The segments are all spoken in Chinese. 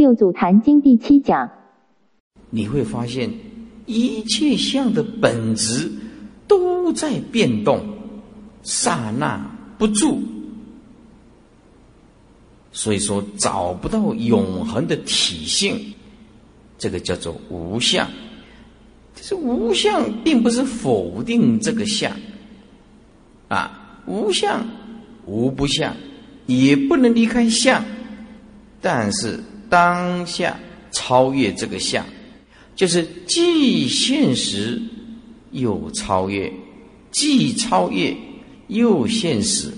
六祖坛经第七讲，你会发现一切相的本质都在变动，刹那不住。所以说找不到永恒的体性，这个叫做无相。就是无相并不是否定这个相，啊，无相无不相，也不能离开相，但是当下超越这个相，就是既现实又超越，既超越又现实，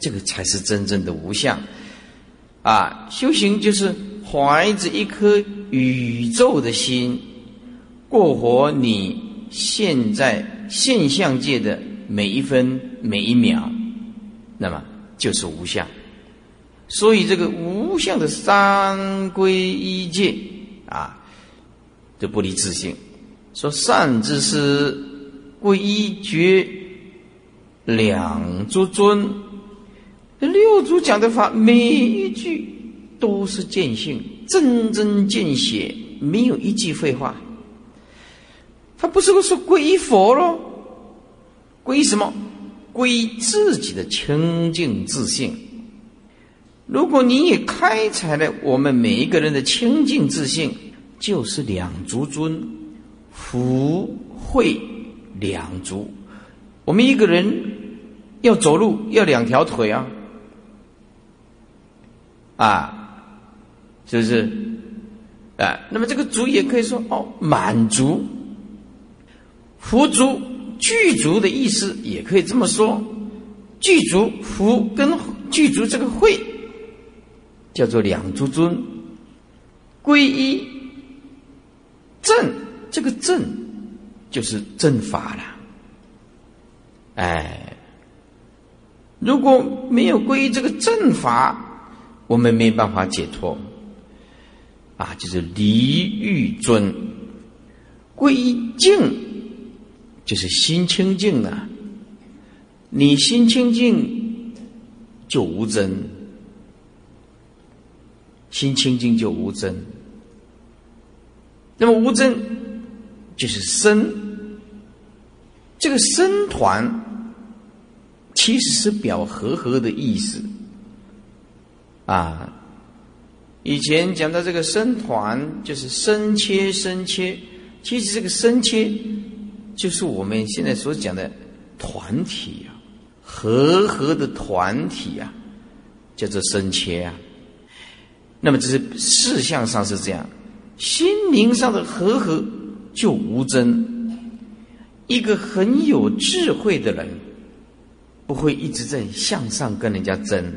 这个才是真正的无相。啊，修行就是怀着一颗宇宙的心，过活你现在现象界的每一分每一秒，那么就是无相。所以这个无相的三归一戒啊，就不离自性。说善知识归一觉两足尊。这六祖讲的法，每一句都是见性，真真见血，没有一句废话。他不是说皈依佛喽？皈依什么？皈依自己的清净自信。如果你也开采了我们每一个人的清净自信，就是两足尊，福慧两足。我们一个人要走路，要两条腿啊。啊，是不是？啊，那么这个足也可以说哦，满足、福足、具足的意思，也可以这么说。具足、福跟具足这个慧，叫做两足尊。皈依正，这个正就是正法了。哎，如果没有皈依这个正法，我们没办法解脱，啊，就是离欲尊，归净，就是心清净了。你心清净，就无真；心清净就无真。那么无真，就是生。这个生团，其实是表和合的意思。啊，以前讲到这个生团，就是生切生切，其实这个生切就是我们现在所讲的团体啊，和合的团体啊，叫做生切啊。那么这是事项上是这样，心灵上的和合就无争。一个很有智慧的人，不会一直在向上跟人家争。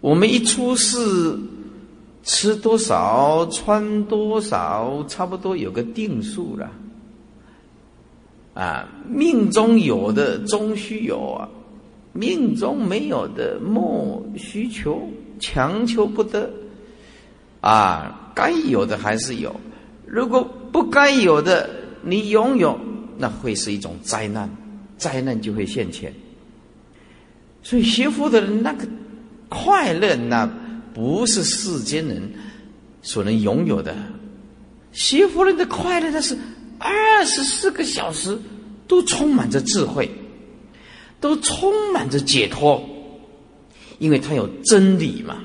我们一出世，吃多少穿多少，差不多有个定数了。啊，命中有的终须有啊，命中没有的莫需求，强求不得。啊，该有的还是有，如果不该有的你拥有，那会是一种灾难，灾难就会现前。所以学佛的人那个。快乐那不是世间人所能拥有的，学佛人的快乐那是二十四个小时都充满着智慧，都充满着解脱，因为他有真理嘛，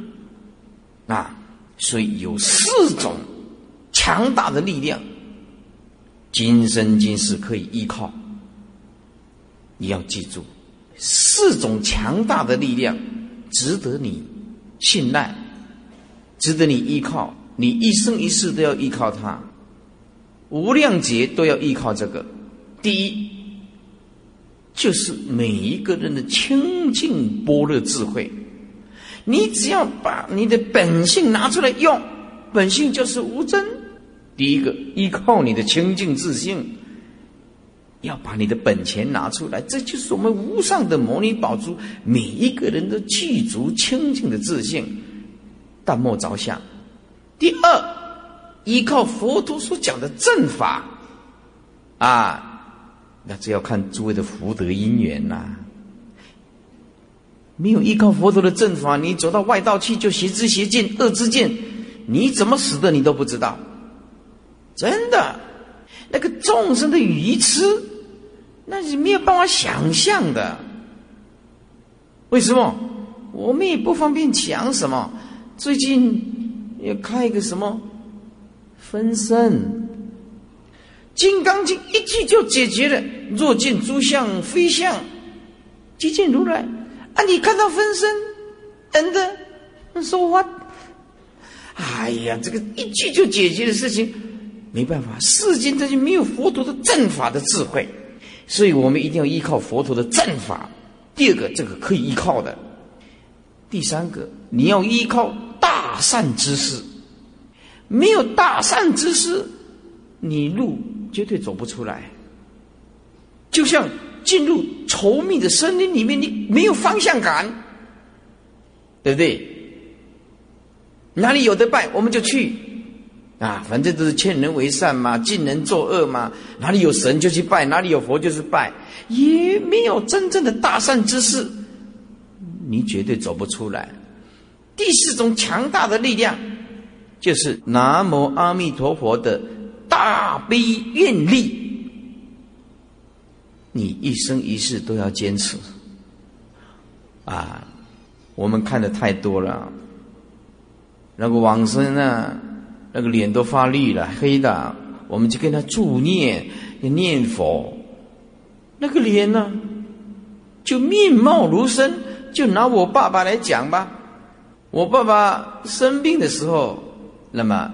啊，所以有四种强大的力量，今生今世可以依靠。你要记住，四种强大的力量。值得你信赖，值得你依靠，你一生一世都要依靠它，无量劫都要依靠这个。第一，就是每一个人的清净般若智慧，你只要把你的本性拿出来用，本性就是无真。第一个，依靠你的清净自信。要把你的本钱拿出来，这就是我们无上的摩尼宝珠。每一个人都具足清净的自信，但莫着相。第二，依靠佛陀所讲的正法，啊，那这要看诸位的福德因缘呐。没有依靠佛陀的正法，你走到外道去就邪知邪见、恶之见，你怎么死的你都不知道，真的，那个众生的愚痴，那是没有办法想象的。为什么？我们也不方便讲什么。最近要开一个什么分身，《金刚经》一句就解决了。若见诸相非相，即见如来。啊，你看到分身，真的说话？哎呀，这个一句就解决的事情，没办法，世间这就没有佛陀的正法的智慧，所以我们一定要依靠佛陀的正法。第二个，这个可以依靠的；第三个，你要依靠大善之师。没有大善之师，你路绝对走不出来。就像进入稠密的森林里面，你没有方向感，对不对？哪里有的拜，我们就去啊！反正都是劝人为善嘛，尽人作恶嘛。哪里有神就去拜，哪里有佛就是拜。也没有真正的大善之事，你绝对走不出来。第四种强大的力量，就是南无阿弥陀佛的大悲愿力，你一生一世都要坚持。啊，我们看的太多了，那个往生啊，那个脸都发绿了，黑的，我们就跟他助念，念佛。那个脸呢，就面貌如生。就拿我爸爸来讲吧，我爸爸生病的时候，那么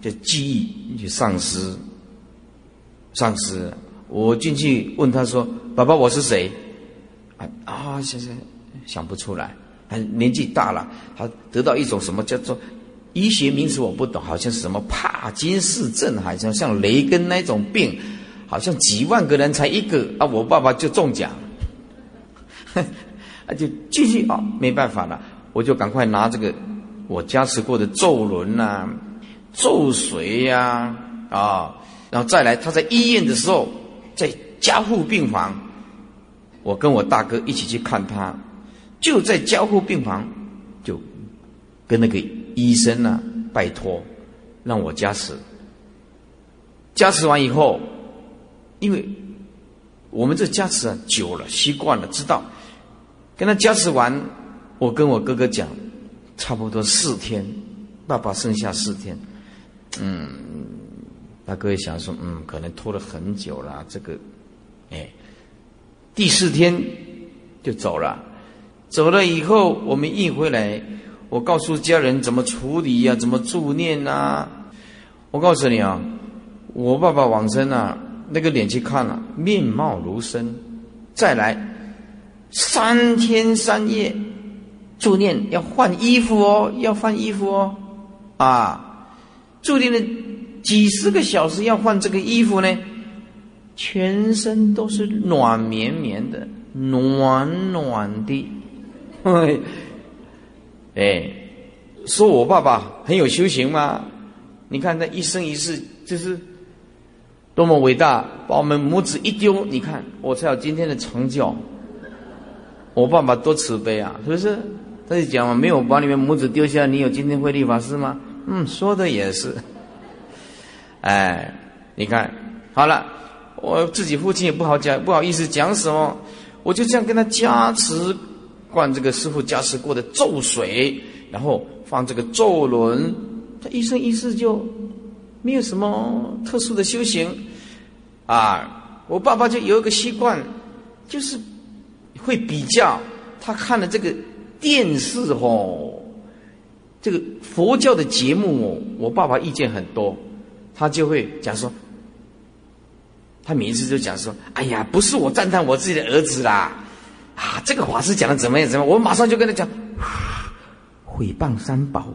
就记忆就丧失，丧失。我进去问他说：“爸爸，我是谁？”啊啊，想想想不出来。他年纪大了，他得到一种什么叫做医学名词我不懂，好像是什么帕金氏症，好像像雷根那种病。好像几万个人才一个啊！我爸爸就中奖，啊，就继续啊，没办法了，我就赶快拿这个我加持过的咒轮呐、咒水呀啊，然后再来他在医院的时候，在加护病房，我跟我大哥一起去看他，就在加护病房，就跟那个医生呢拜托，让我加持，加持完以后。因为我们这加持啊久了，习惯了，知道跟他加持完，我跟我哥哥讲，差不多四天，爸爸剩下四天，嗯，大哥也想说，嗯，可能拖了很久了，这个，哎，第四天就走了，走了以后，我们一回来，我告诉家人怎么处理呀，怎么助念呐，我告诉你啊，我爸爸往生啊。那个脸去看了，面貌如生。再来三天三夜助念，要换衣服哦，要换衣服哦。啊，注定的几十个小时要换这个衣服呢，全身都是暖绵绵的，暖暖的。哎，说我爸爸很有修行吗？你看他一生一世就是。多么伟大！把我们母子一丢，你看我才有今天的成就。我爸爸多慈悲啊，是不是？他就讲嘛，没有把你们母子丢下，你有今天会立法师吗？嗯，说的也是。哎，你看好了，我自己父亲也不好讲，不好意思讲什么，我就这样跟他加持，灌这个师傅加持过的咒水，然后放这个咒轮，他一生一世就。没有什么特殊的修行，啊，我爸爸就有一个习惯，就是会比较他看的这个电视哦，这个佛教的节目哦，我爸爸意见很多，他就会讲说，他每一次就讲说，哎呀，不是我赞叹我自己的儿子啦，啊，这个法师讲的怎么样怎么样，我马上就跟他讲，毁谤三宝。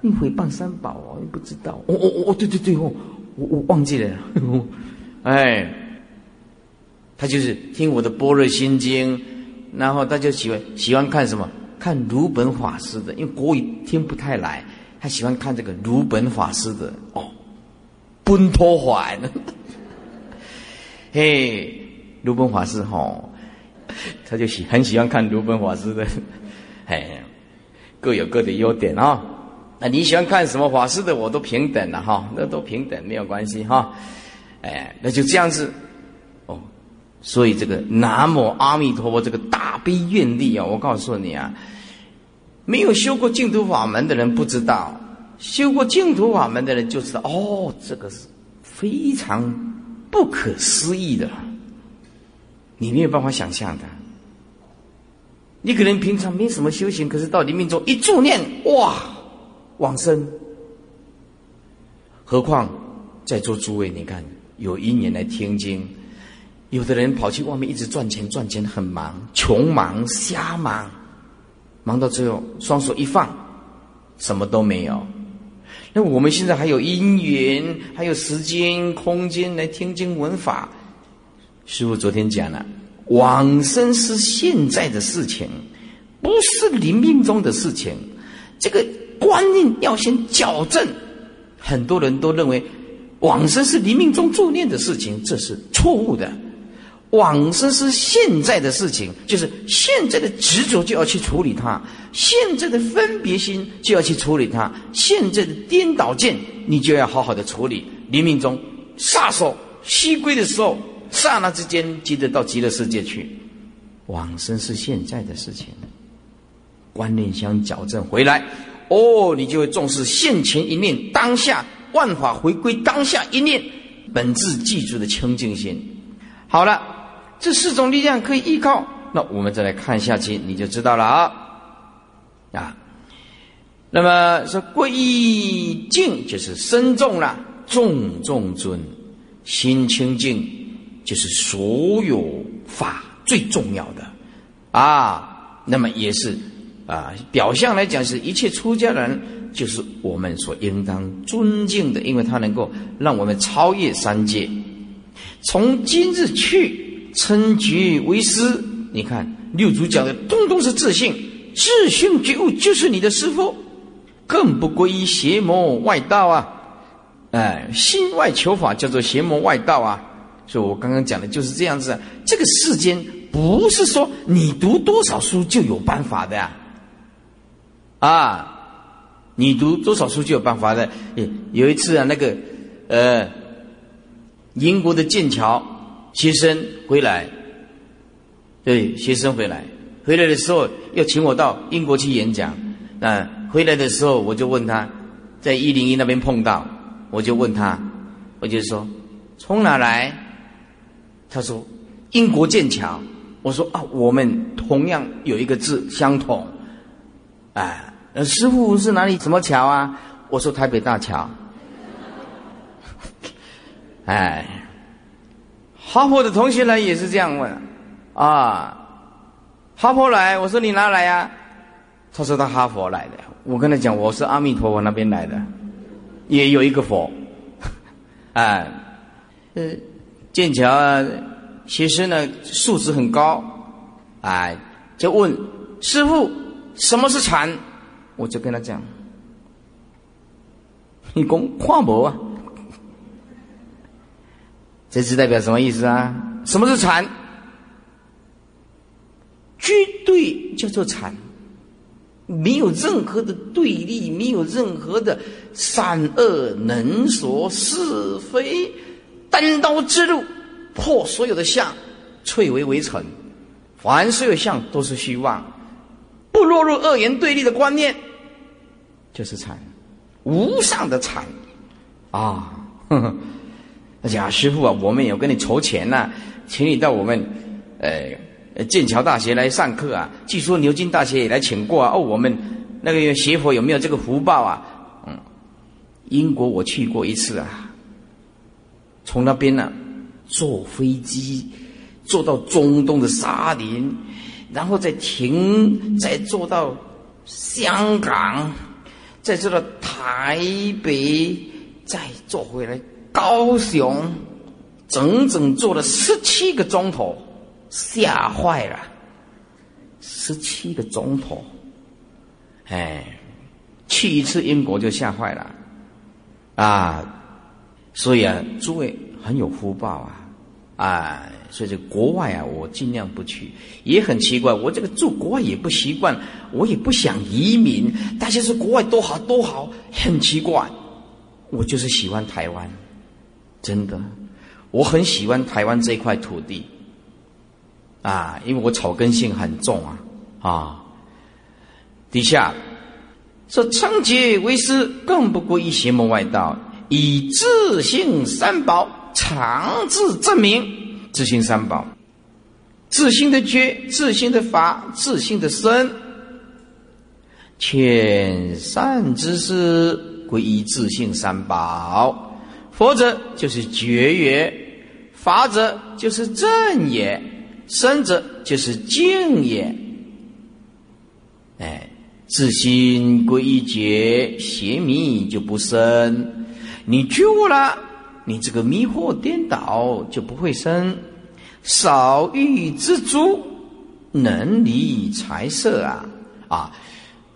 你毁谤三宝哦，你不知道？哦哦哦，对对对哦，我我忘记了。哎，他就是听我的《般若心经》，然后他就喜欢喜欢看什么？看鲁本法师的，因为国语听不太来，他喜欢看这个鲁本法师的哦，奔托环。嘿，鲁本法师哈，他就喜很喜欢看鲁本法师的，嘿，各有各的优点啊。那，你喜欢看什么法师的，我都平等了哈，那都平等没有关系哈。哎，那就这样子哦。所以这个南无阿弥陀佛这个大悲愿力啊，我告诉你啊，没有修过净土法门的人不知道，修过净土法门的人就知道哦，这个是非常不可思议的，你没有办法想象的。你可能平常没什么修行，可是到你命中一助念，哇！往生，何况在座诸位，你看有一年来听经，有的人跑去外面一直赚钱，赚钱很忙，穷忙瞎忙，忙到最后双手一放，什么都没有。那我们现在还有因缘，还有时间、空间来听经闻法。师傅昨天讲了，往生是现在的事情，不是临命中的事情，这个。观念要先矫正，很多人都认为往生是临命中助念的事情，这是错误的。往生是现在的事情，就是现在的执着就要去处理它，现在的分别心就要去处理它，现在的颠倒见你就要好好的处理。临命中撒手西归的时候，刹那之间记得到极乐世界去。往生是现在的事情，观念相矫正回来。哦，你就会重视现前一念，当下万法回归当下一念，本质记住的清净心。好了，这四种力量可以依靠。那我们再来看下去，你就知道了啊。啊，那么说皈依净就是身重了，重重尊，心清净就是所有法最重要的啊。那么也是。啊，表象来讲，是一切出家人就是我们所应当尊敬的，因为他能够让我们超越三界。从今日去，称觉为师。你看六祖讲的，通通是自信，自信觉悟就是你的师傅，更不归依邪魔外道啊！哎，心外求法叫做邪魔外道啊！所以我刚刚讲的就是这样子啊。这个世间不是说你读多少书就有办法的呀。啊，你读多少书就有办法的。有一次啊，那个呃，英国的剑桥学生回来，对，学生回来，回来的时候要请我到英国去演讲。那回来的时候，我就问他，在一零一那边碰到，我就问他，我就说从哪来？他说英国剑桥。我说啊，我们同样有一个字相同，哎。师傅是哪里？什么桥啊？我说台北大桥。哎，哈佛的同学来也是这样问，啊，哈佛来，我说你哪来呀？他说他哈佛来的。我跟他讲，我是阿弥陀佛那边来的，也有一个佛。哎，呃，剑桥啊，学生呢素质很高，哎，就问师傅什么是禅？我就跟他讲：“你讲看无啊？这是代表什么意思啊？什么是禅？绝对叫做禅，没有任何的对立，没有任何的善恶能所是非，单刀直入，破所有的相，翠微为尘，凡所有相都是虚妄。”不落入二元对立的观念，就是禅，无上的禅啊！而且啊，师傅啊，我们有跟你筹钱呐，请你到我们呃剑桥大学来上课啊。据说牛津大学也来请过啊。哦，我们那个学佛有没有这个福报啊？嗯，英国我去过一次啊，从那边呢坐飞机坐到中东的沙林。然后再停，再坐到香港，再坐到台北，再坐回来高雄，整整坐了十七个钟头，吓坏了，十七个钟头，哎，去一次英国就吓坏了，啊，所以啊，诸位很有福报啊，哎，所以这国外啊，我尽量不去。也很奇怪，我这个住国外也不习惯，我也不想移民。大家说国外多好多好，很奇怪，我就是喜欢台湾，真的，我很喜欢台湾这块土地。啊，因为我草根性很重啊，啊，底下说称洁为师，更不过一邪魔外道，以自性三宝常自证明。自性三宝，自信的觉，自信的法，自信的身，遣善之事归依自性三宝。佛者就是觉也，法者就是正也。生者就是静也，哎，自心归一觉，邪迷就不生。你觉悟了，你这个迷惑颠倒就不会生。少欲知足，能离财色啊啊！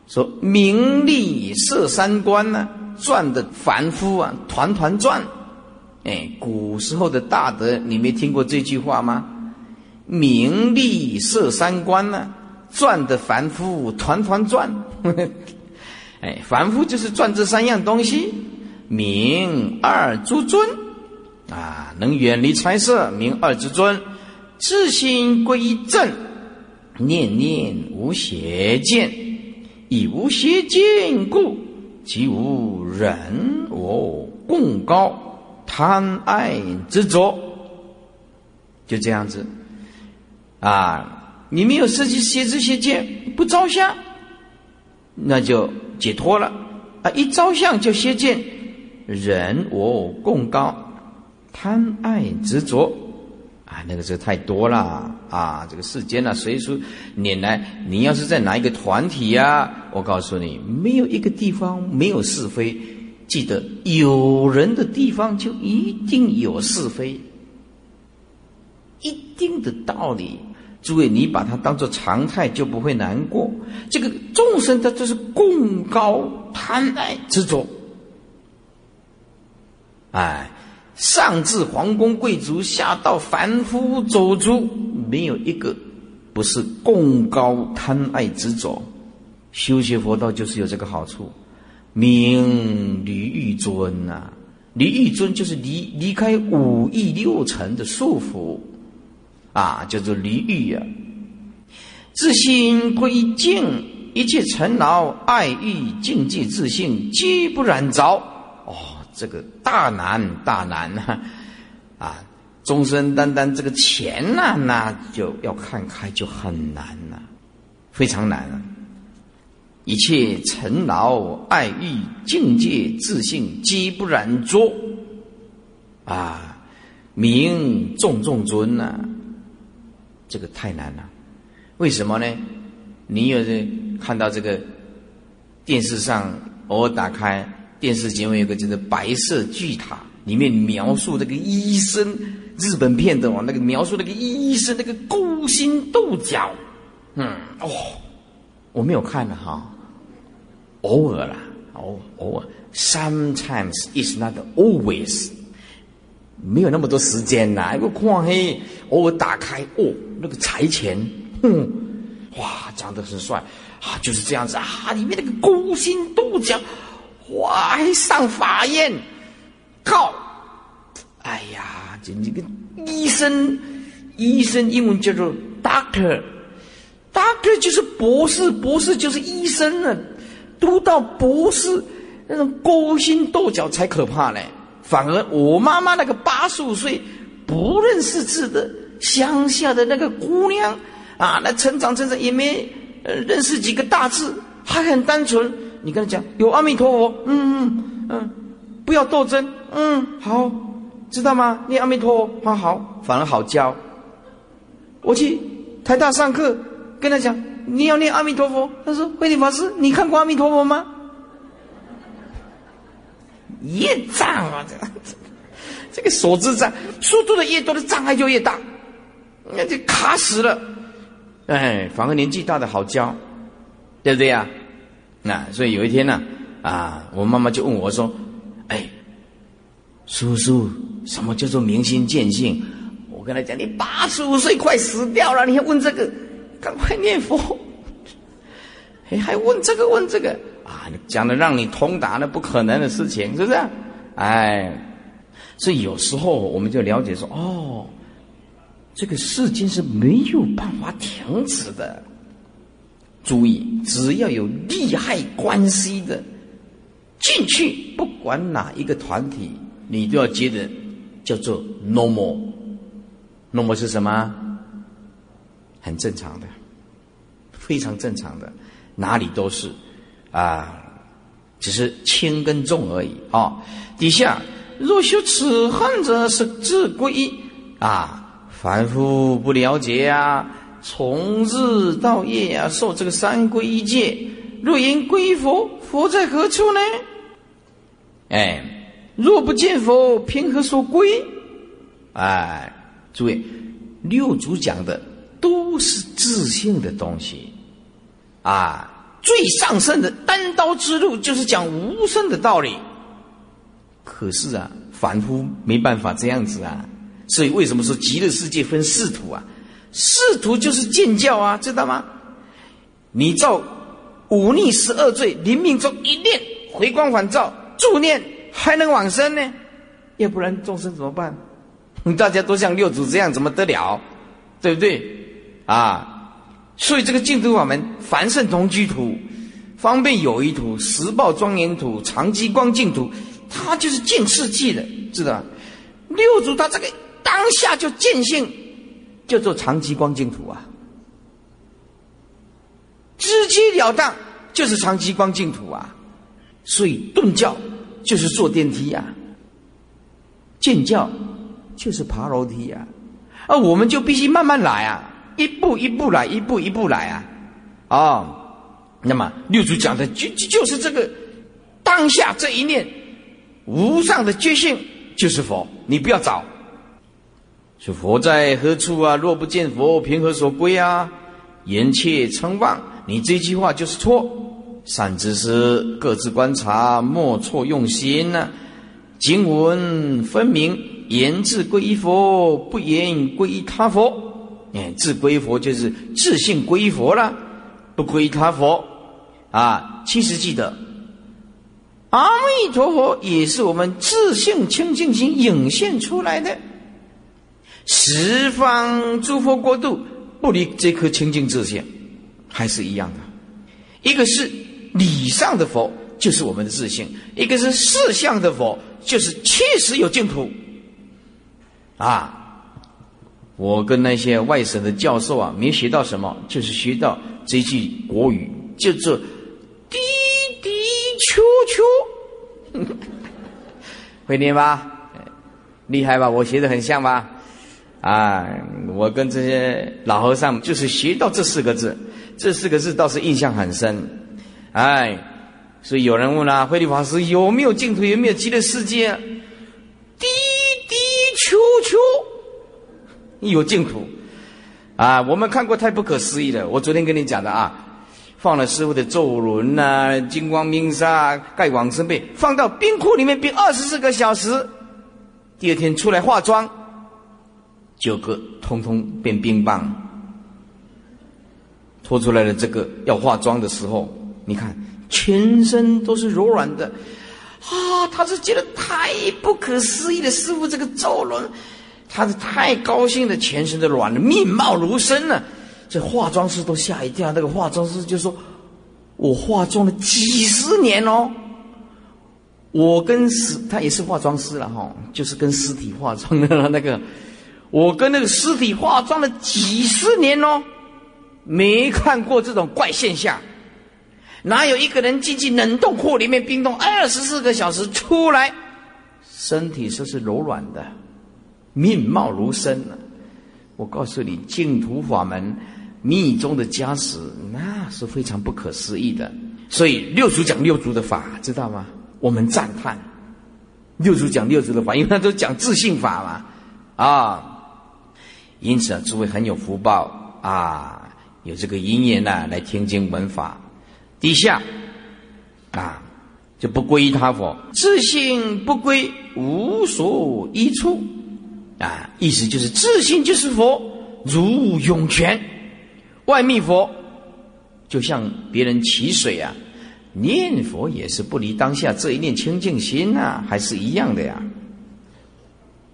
说名利色三观呢，转的凡夫啊，团团转。哎，古时候的大德，你没听过这句话吗？名利色三观呢，转的凡夫团团转。哎，凡夫就是转这三样东西：名二诸尊啊，能远离财色；名二之尊，自心归正，念念无邪见，以无邪见故，即无人我共高贪爱执着，就这样子。啊，你没有设计写这些剑，不着相，那就解脱了。啊，一着相就歇见，人我共高，贪爱执着，啊，那个是太多了啊！这个世间呢，随处拈来，你要是在哪一个团体呀？我告诉你，没有一个地方没有是非。记得，有人的地方就一定有是非，一定的道理。诸位，你把它当做常态，就不会难过。这个众生，他就是共高贪爱执着。哎，上至皇宫贵族，下到凡夫走卒，没有一个不是共高贪爱执着。修学佛道就是有这个好处。名离欲尊呐，离欲尊就是离离开五欲六尘的束缚。啊，叫做离欲呀！自心归静，一切尘劳爱欲境界自性皆不染着。哦，这个大难大难呐！啊，终身单单这个钱呐，那就要看开就很难呐，非常难啊！一切尘劳爱欲境界自信皆不染着。啊，名重重尊呐！这个太难了，为什么呢？你有人看到这个电视上偶尔打开电视节目，有个叫做《白色巨塔》，里面描述这个医生，日本片的哦，那个描述那个医生那个勾心斗角，嗯，哦，我没有看了哈，偶尔啦，偶偶尔，sometimes is not always。没有那么多时间呐，一个看黑，偶尔打开，哦，那个财钱，哼，哇，长得很帅，啊，就是这样子啊，里面那个勾心斗角，哇，还上法院，靠，哎呀，这这个医生，医生英文叫做 doctor，doctor 就是博士，博士就是医生了，读到博士，那种勾心斗角才可怕嘞。反而我妈妈那个八十五岁不认识字的乡下的那个姑娘啊，那成长成长也没认识几个大字，还很单纯。你跟他讲有阿弥陀佛，嗯嗯嗯，不要斗争，嗯好，知道吗？念阿弥陀佛，好好，反而好教。我去台大上课，跟他讲你要念阿弥陀佛，他说慧理法师，你看过阿弥陀佛吗？业障啊，这个 这个所知障，速度的越多的障碍就越大，那就卡死了。哎，反而年纪大的好教，对不对呀？那所以有一天呢，啊，我妈妈就问我说：“哎，叔叔，什么叫做明心见性？”我跟他讲，你八十五岁快死掉了，你还问这个？赶快念佛！哎，还问这个问这个啊？讲的让你通达，那不可能的事情，是不是？哎，所以有时候我们就了解说，哦，这个世间是没有办法停止的。注意，只要有利害关系的进去，不管哪一个团体，你都要觉得叫做 normal。normal 是什么？很正常的，非常正常的，哪里都是啊，只是轻跟重而已啊。底下若修此恨者，是自归啊，凡夫不了解呀。从日到夜啊，受这个三皈一戒。若言归佛，佛在何处呢？哎，若不见佛，凭何说归？哎，诸位，六祖讲的都是自信的东西啊。最上圣的单刀之路，就是讲无声的道理。可是啊，凡夫没办法这样子啊。所以为什么说极乐世界分四土啊？仕途就是见教啊，知道吗？你造忤逆十二罪，临命中一念回光返照，助念还能往生呢？要不然众生怎么办？大家都像六祖这样，怎么得了？对不对？啊！所以这个净土法门，凡圣同居土、方便有余土、十报庄严土、长吉光净土，它就是见世界的，知道吧？六祖他这个当下就见性。叫做长吉光净土啊，直截了当就是长吉光净土啊，所以顿教就是坐电梯呀，见教就是爬楼梯呀，啊，我们就必须慢慢来啊，一步一步来，一步一步来啊，啊，那么六祖讲的就就就是这个当下这一念无上的觉性就是佛，你不要找。说佛在何处啊？若不见佛，凭何所归啊？言切称妄，你这句话就是错。善知识各自观察，莫错用心呐。经文分明，言自归依佛，不言归依他佛。哎，自归佛就是自信归佛了，不归他佛啊。其实记得，阿弥陀佛也是我们自信清净心涌现出来的。十方诸佛国度不离这颗清净自性，还是一样的。一个是理上的佛，就是我们的自信；一个是事相的佛，就是确实有净土。啊，我跟那些外省的教授啊，没学到什么，就是学到这句国语，叫做“滴滴秋秋”，会念吧？厉害吧？我学的很像吧？啊，我跟这些老和尚就是学到这四个字，这四个字倒是印象很深。哎，所以有人问了，慧律法师有没有净土，有没有极乐世界？滴滴秋秋，有净土啊！我们看过太不可思议了。我昨天跟你讲的啊，放了师傅的咒轮呐、金光明沙、盖往生被，放到冰库里面冰二十四个小时，第二天出来化妆。九个通通变冰棒，拖出来的这个要化妆的时候，你看全身都是柔软的，啊，他是觉得太不可思议的师傅这个咒轮，他是太高兴的，全身都软了，面貌如生了。这化妆师都吓一跳，那个化妆师就说：“我化妆了几十年哦，我跟尸他也是化妆师了哈，就是跟尸体化妆的那个。”我跟那个尸体化妆了几十年哦，没看过这种怪现象。哪有一个人进去冷冻库里面冰冻二十四个小时出来，身体说是柔软的，面貌如生呢？我告诉你，净土法门密宗的加持，那是非常不可思议的。所以六祖讲六祖的法，知道吗？我们赞叹六祖讲六祖的法，因为他都讲自信法嘛，啊。因此啊，诸位很有福报啊，有这个因缘呢，来听经闻法。底下啊，就不归他佛，自性不归，无所依处。啊，意思就是自信就是佛，如涌泉，外密佛，就像别人起水啊，念佛也是不离当下这一念清净心呐，还是一样的呀。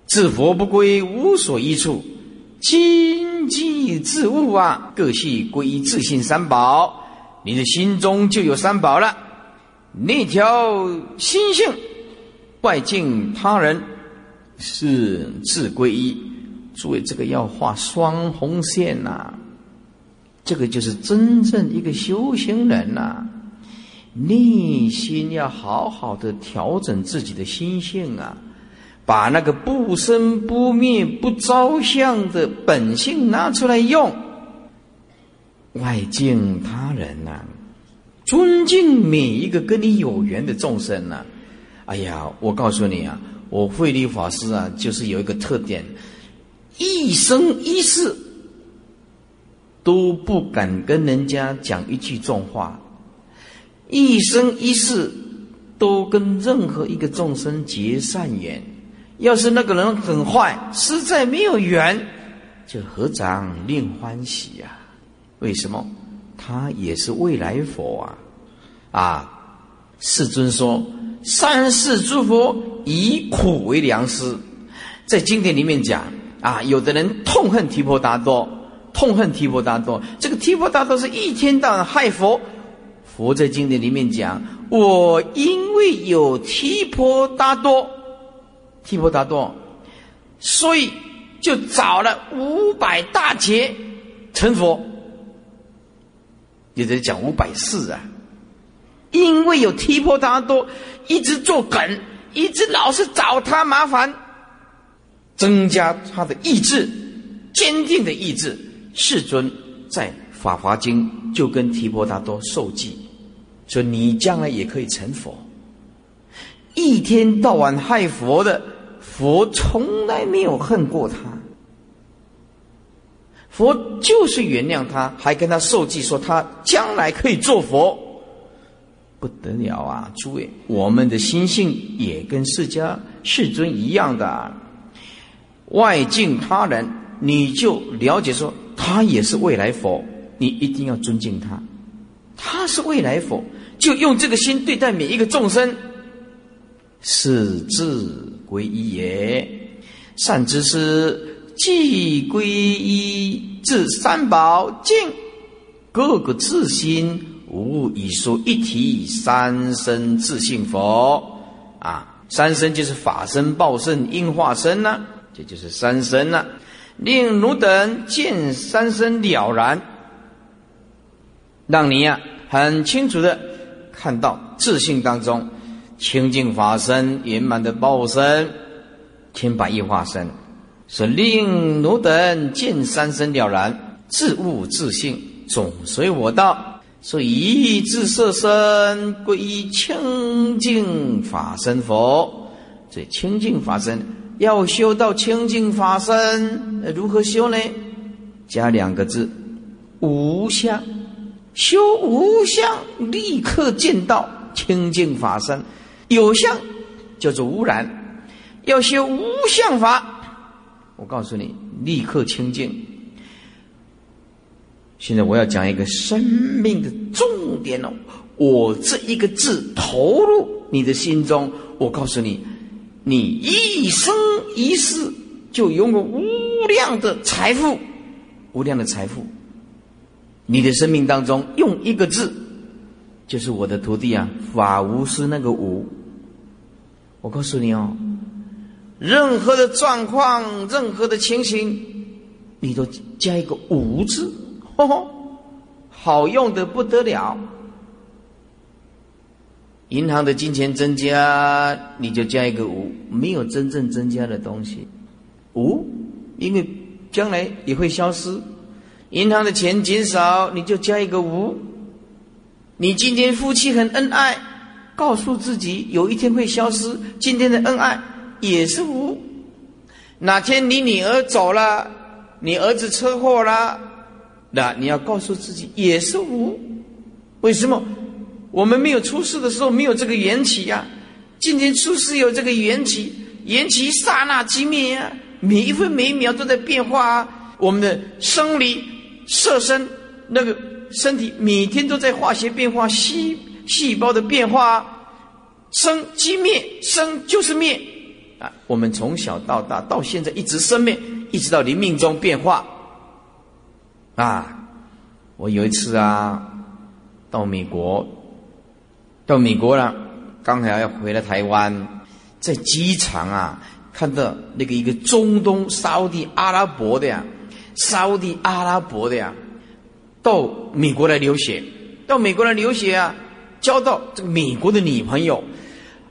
自佛不归，无所依处，心即自悟啊，各系归自信三宝，你的心中就有三宝了。那条心性，外敬他人。是自归依，诸位，这个要画双红线呐，这个就是真正一个修行人呐，内心要好好的调整自己的心性啊，把那个不生不灭不着相的本性拿出来用，外敬他人呐，尊敬每一个跟你有缘的众生呐，哎呀，我告诉你啊。我慧理法师啊，就是有一个特点，一生一世都不敢跟人家讲一句重话，一生一世都跟任何一个众生结善缘。要是那个人很坏，实在没有缘，就何尝令欢喜呀？为什么？他也是未来佛啊！啊，世尊说。三世诸佛以苦为良师，在经典里面讲啊，有的人痛恨提婆达多，痛恨提婆达多。这个提婆达多是一天到晚害佛。佛在经典里面讲，我因为有提婆达多，提婆达多，所以就找了五百大劫成佛。也在讲五百世啊。因为有提婆达多一直做梗，一直老是找他麻烦，增加他的意志，坚定的意志。世尊在《法华经》就跟提婆达多受记，说你将来也可以成佛。一天到晚害佛的佛，从来没有恨过他，佛就是原谅他，还跟他受记，说他将来可以做佛。不得了啊！诸位，我们的心性也跟释迦世尊一样的，外敬他人，你就了解说他也是未来佛，你一定要尊敬他。他是未来佛，就用这个心对待每一个众生，是自归依也。善知识即归依至三宝净，各个自心。无以说一体三身自性佛啊，三身就是法身、报身、应化身呢，这就是三身了。令汝等见三身了然，让你呀很清楚的看到自性当中清净法身、圆满的报身、千百亿化身，是令汝等见三身了然，自悟自性，总随我道。所以一自色身归依清净法身佛，这清净法身要修到清净法身，如何修呢？加两个字：无相。修无相，立刻见到清净法身；有相，叫做污染。要修无相法，我告诉你，立刻清净。现在我要讲一个生命的重点哦，我这一个字投入你的心中，我告诉你，你一生一世就拥有无量的财富，无量的财富。你的生命当中用一个字，就是我的徒弟啊，法无师那个无。我告诉你哦，任何的状况，任何的情形，你都加一个无字。吼，好用的不得了。银行的金钱增加，你就加一个无，没有真正增加的东西，无，因为将来也会消失。银行的钱减少，你就加一个无。你今天夫妻很恩爱，告诉自己有一天会消失，今天的恩爱也是无。哪天你女儿走了，你儿子车祸了。那你要告诉自己也是无，为什么？我们没有出世的时候没有这个缘起呀，今天出世有这个缘起，缘起刹那即灭呀，每一分每一秒都在变化啊！我们的生理、色身，那个身体每天都在化学变化，细细胞的变化，生即灭，生就是灭啊！我们从小到大到现在一直生命，一直到临命中变化啊！我有一次啊，到美国，到美国了，刚好要回来台湾，在机场啊，看到那个一个中东沙地阿拉伯的呀，沙地阿拉伯的呀，到美国来留学，到美国来留学啊，交到这个美国的女朋友，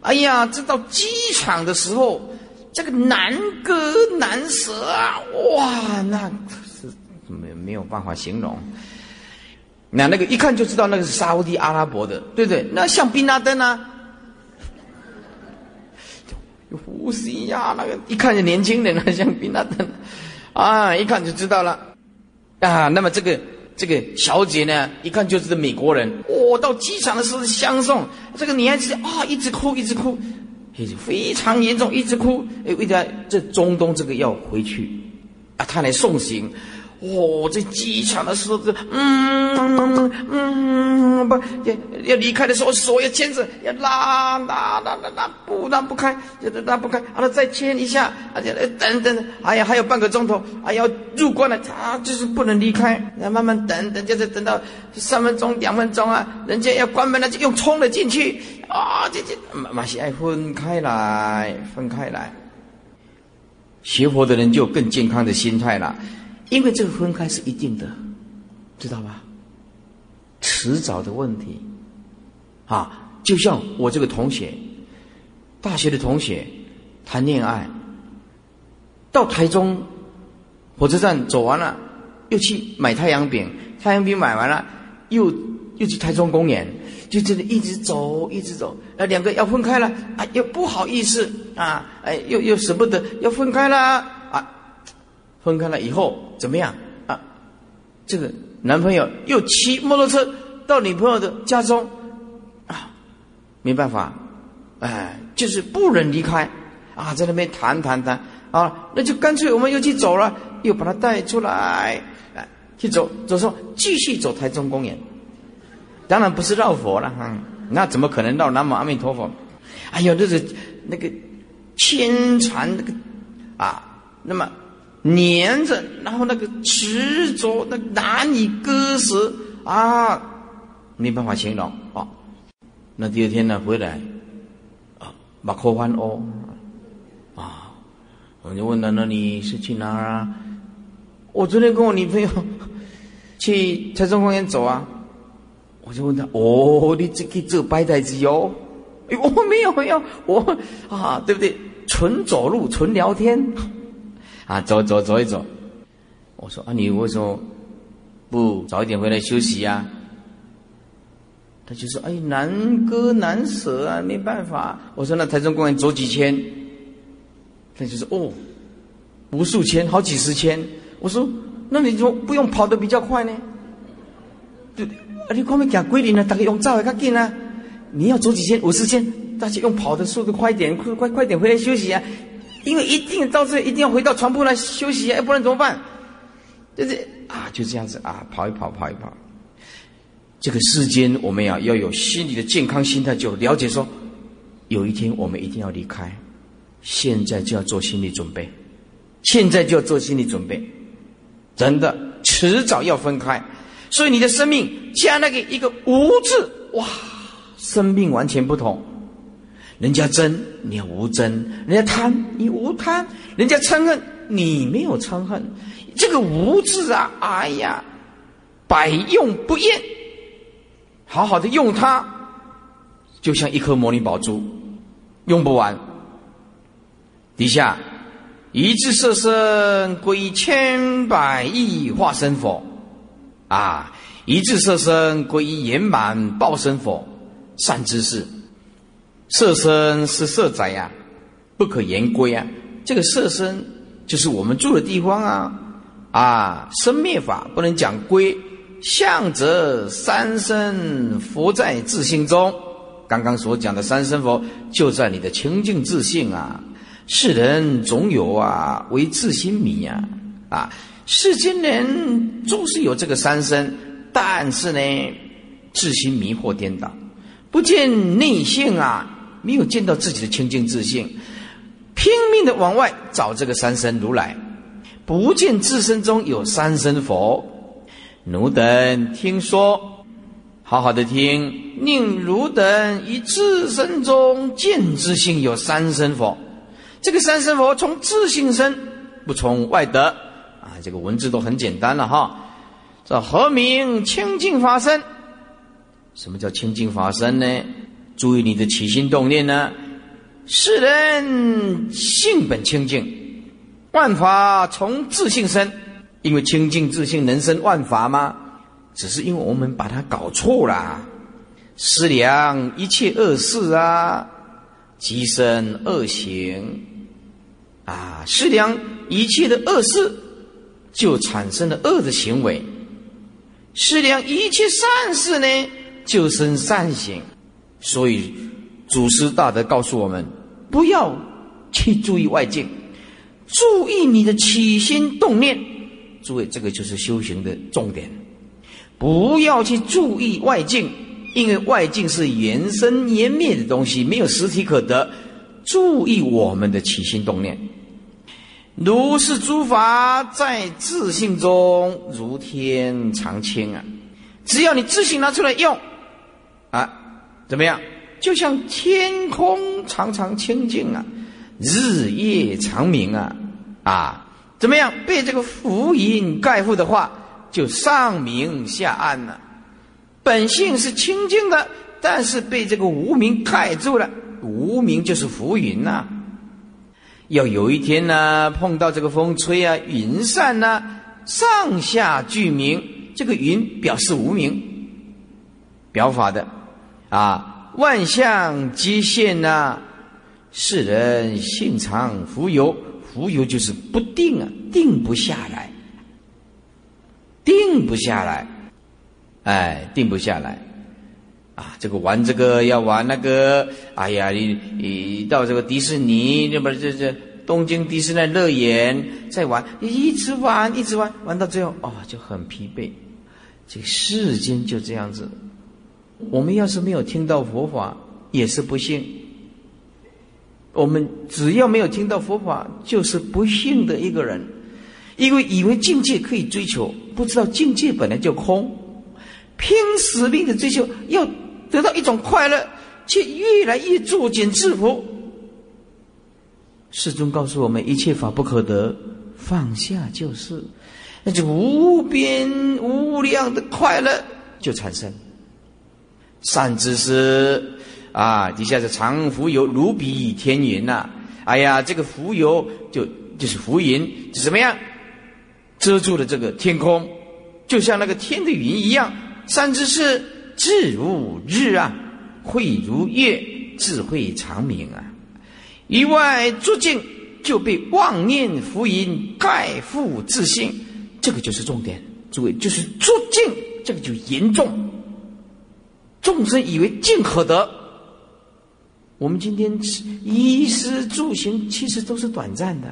哎呀，这到机场的时候，这个难割难舍啊，哇，那是没没有办法形容。那那个一看就知道那个是沙地阿拉伯的，对不对？那像宾拉登啊，呼吸呀，那个一看就年轻人啊，像宾拉登，啊，一看就知道了啊。那么这个这个小姐呢，一看就是美国人。我到机场的时候相送，这个女孩子啊，一直哭，一直哭，非常严重，一直哭。哎，为啥这中东这个要回去啊？他来送行。哦，在机场的时候，这嗯嗯嗯不要要离开的时候，手要牵着，要拉拉拉拉拉不拉不开，就拉不开，好了再牵一下，而且等等，哎呀还有半个钟头，哎要入关了，他就是不能离开，要慢慢等等，就是等到三分钟两分钟啊，人家要关门了就又冲了进去啊，这这马马西爱分开来，分开来，学佛的人就更健康的心态了。因为这个分开是一定的，知道吧？迟早的问题，啊，就像我这个同学，大学的同学谈恋爱，到台中火车站走完了，又去买太阳饼，太阳饼买完了，又又去台中公园，就这里一直走，一直走，那，两个要分开了，啊，又不好意思啊，哎，又又舍不得要分开了。分开了以后怎么样啊？这个男朋友又骑摩托车到女朋友的家中啊，没办法，哎，就是不忍离开啊，在那边谈谈谈啊，那就干脆我们又去走了，又把他带出来，哎，去走走说继续走台中公园，当然不是绕佛了哈，那怎么可能绕南无阿弥陀佛？哎呦，那是那个牵缠那个啊，那么。黏着，然后那个执着，那难以割舍啊，没办法形容啊。那第二天呢，回来啊，马口欢哦啊，我就问他：那你是去哪儿啊？我昨天跟我女朋友 去财政公园走啊。我就问他：哦，你这个做白带子哟？哎，我没有没有，我啊，对不对？纯走路，纯聊天。啊，走走走一走，我说啊，你为什么不早一点回来休息呀？他就说：哎，难割难舍啊，没办法。我说那台中公园走几千？他就说：哦，无数千，好几十千。我说：那你怎么不用跑得比较快呢？对，啊，你后面讲规律呢，大家用走的较紧啊。你要走几千？五十千，大家用跑的速度快点，快快快点回来休息啊。因为一定到这一定要回到床铺来休息啊，要不然怎么办？就是啊，就这样子啊，跑一跑，跑一跑。这个世间，我们要要有心理的健康心态，就了解说，有一天我们一定要离开，现在就要做心理准备，现在就要做心理准备，真的，迟早要分开。所以你的生命加那个一个无字，哇，生命完全不同。人家争，你无争；人家贪，你无贪；人家嗔恨，你没有嗔恨。这个无字啊，哎呀，百用不厌。好好的用它，就像一颗魔力宝珠，用不完。底下一字色身归千百亿化身佛，啊，一字色身归圆满报身佛，善知识。色身是色宅呀，不可言归啊。这个色身就是我们住的地方啊，啊，生灭法不能讲归。相则三身佛在自性中，刚刚所讲的三身佛就在你的清净自性啊。世人总有啊，为自心迷呀，啊，世间人总是有这个三身，但是呢，自心迷惑颠倒，不见内性啊，没有见到自己的清净自信，拼命的往外找这个三身如来，不见自身中有三身佛。奴等听说，好好的听，宁汝等以自身中见自性有三身佛。这个三身佛从自性生，不从外得啊！这个文字都很简单了哈。这何名清净法身？什么叫清净法身呢？注意你的起心动念呢。世人性本清净，万法从自性生。因为清净自性能生万法吗？只是因为我们把它搞错了。思量一切恶事啊，即生恶行。啊，思量一切的恶事，就产生了恶的行为；思量一切善事呢，就生善行。所以，祖师大德告诉我们：不要去注意外境，注意你的起心动念。诸位，这个就是修行的重点。不要去注意外境，因为外境是缘生缘灭的东西，没有实体可得。注意我们的起心动念。如是诸法在自信中如天常清啊！只要你自信拿出来用，啊，怎么样？就像天空常常清净啊，日夜长明啊，啊，怎么样？被这个浮云盖覆的话，就上明下暗了。本性是清净的，但是被这个无明盖住了。无明就是浮云呐。要有一天呢，碰到这个风吹啊，云散呢，上下俱明。这个云表示无名，表法的啊，万象皆现呐。世人性常浮游，浮游就是不定啊，定不下来，定不下来，哎，定不下来。啊，这个玩这个要玩那个，哎呀，你你到这个迪士尼，那不这这东京迪士尼乐园在玩，你一直玩一直玩，玩到最后哦就很疲惫。这个世间就这样子，我们要是没有听到佛法，也是不幸。我们只要没有听到佛法，就是不幸的一个人，因为以为境界可以追求，不知道境界本来就空，拼死命的追求要。得到一种快乐，却越来越作茧自缚。世尊告诉我们：一切法不可得，放下就是，那就无边无量的快乐就产生。善知识啊，底下是常浮游，如比天云呐。哎呀，这个浮游就就是浮云，怎么样？遮住了这个天空，就像那个天的云一样。善知识。智如日啊，慧如月，智慧长明啊。一外诸境就被妄念浮云盖覆自信，这个就是重点。诸位，就是诸境，这个就严重。众生以为尽可得，我们今天衣食住行其实都是短暂的。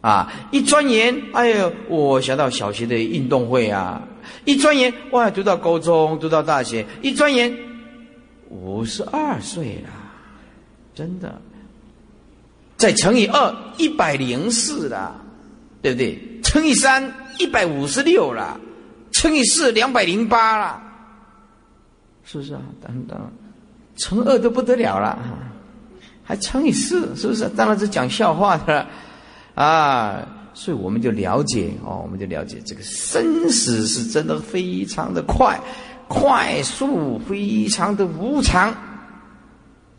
啊！一钻研，哎呦，我想到小学的运动会啊！一钻研，哇，读到高中，读到大学，一钻研，五十二岁了，真的。再乘以二，一百零四了，对不对？乘以三，一百五十六了，乘以四，两百零八了，是不是啊？等等，乘二都不得了了，还乘以四，是不是？当然是讲笑话的。啊，所以我们就了解哦，我们就了解这个生死是真的非常的快，快速非常的无常。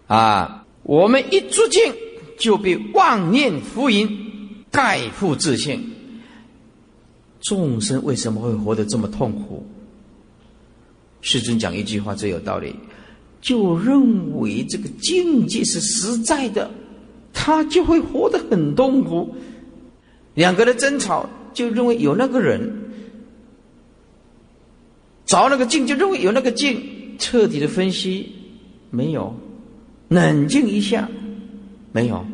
啊，我们一住境就被妄念浮云盖覆自性。众生为什么会活得这么痛苦？世尊讲一句话最有道理，就认为这个境界是实在的。他就会活得很痛苦。两个人争吵，就认为有那个人；找那个境，就认为有那个境。彻底的分析，没有。冷静一下，没有，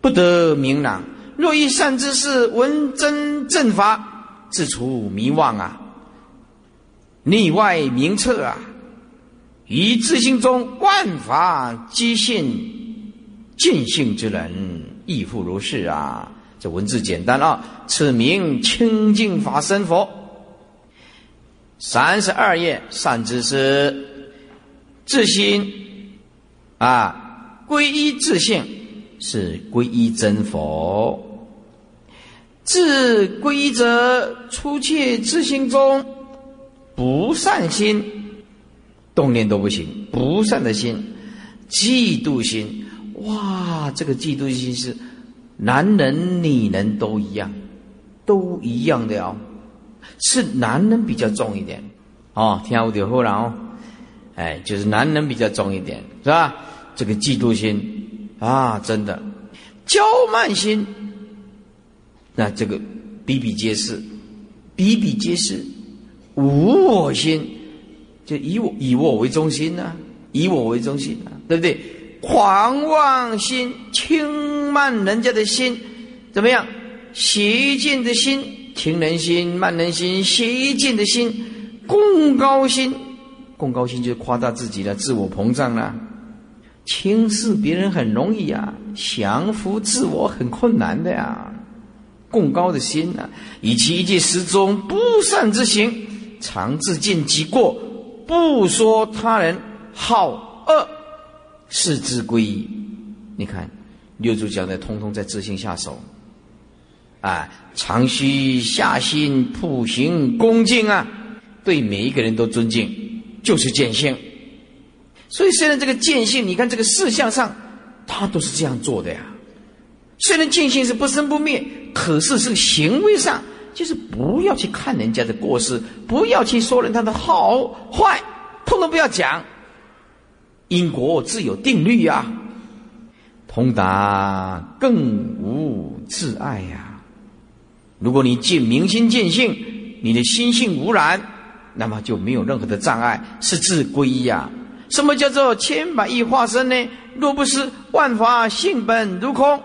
不得明朗。若一善知识闻真正法，自除迷妄啊，内外明彻啊，于自性中万法皆现见性之人，亦复如是啊。这文字简单啊，此名清净法身佛。三十二页，善知识，自心啊，皈依自性是皈依真佛。自规则，出切自心中不善心，动念都不行。不善的心，嫉妒心，哇，这个嫉妒心是男人、女人都一样，都一样的哦。是男人比较重一点，哦，听我的后了哦，哎，就是男人比较重一点，是吧？这个嫉妒心啊，真的，娇慢心，那这个比比皆是，比比皆是，无我心，就以我以我为中心呢，以我为中心啊，对不对？狂妄心，轻慢人家的心，怎么样？邪见的心。轻人心、慢人心、邪见的心、共高心，共高心就是夸大自己的自我膨胀了。轻视别人很容易啊，降服自我很困难的呀。共高的心啊，以其一切时中不善之行，常自见己过，不说他人好恶，是之归一。你看六祖讲的，通通在自性下手。啊，常须下心普行恭敬啊，对每一个人都尊敬，就是见性。所以虽然这个见性，你看这个事相上，他都是这样做的呀。虽然见性是不生不灭，可是是行为上，就是不要去看人家的过失，不要去说人他的好坏，通通不要讲。因果自有定律呀，通达更无自爱呀。如果你见明心见性，你的心性无染，那么就没有任何的障碍，是自归依呀。什么叫做千百亿化身呢？若不是万法性本如空，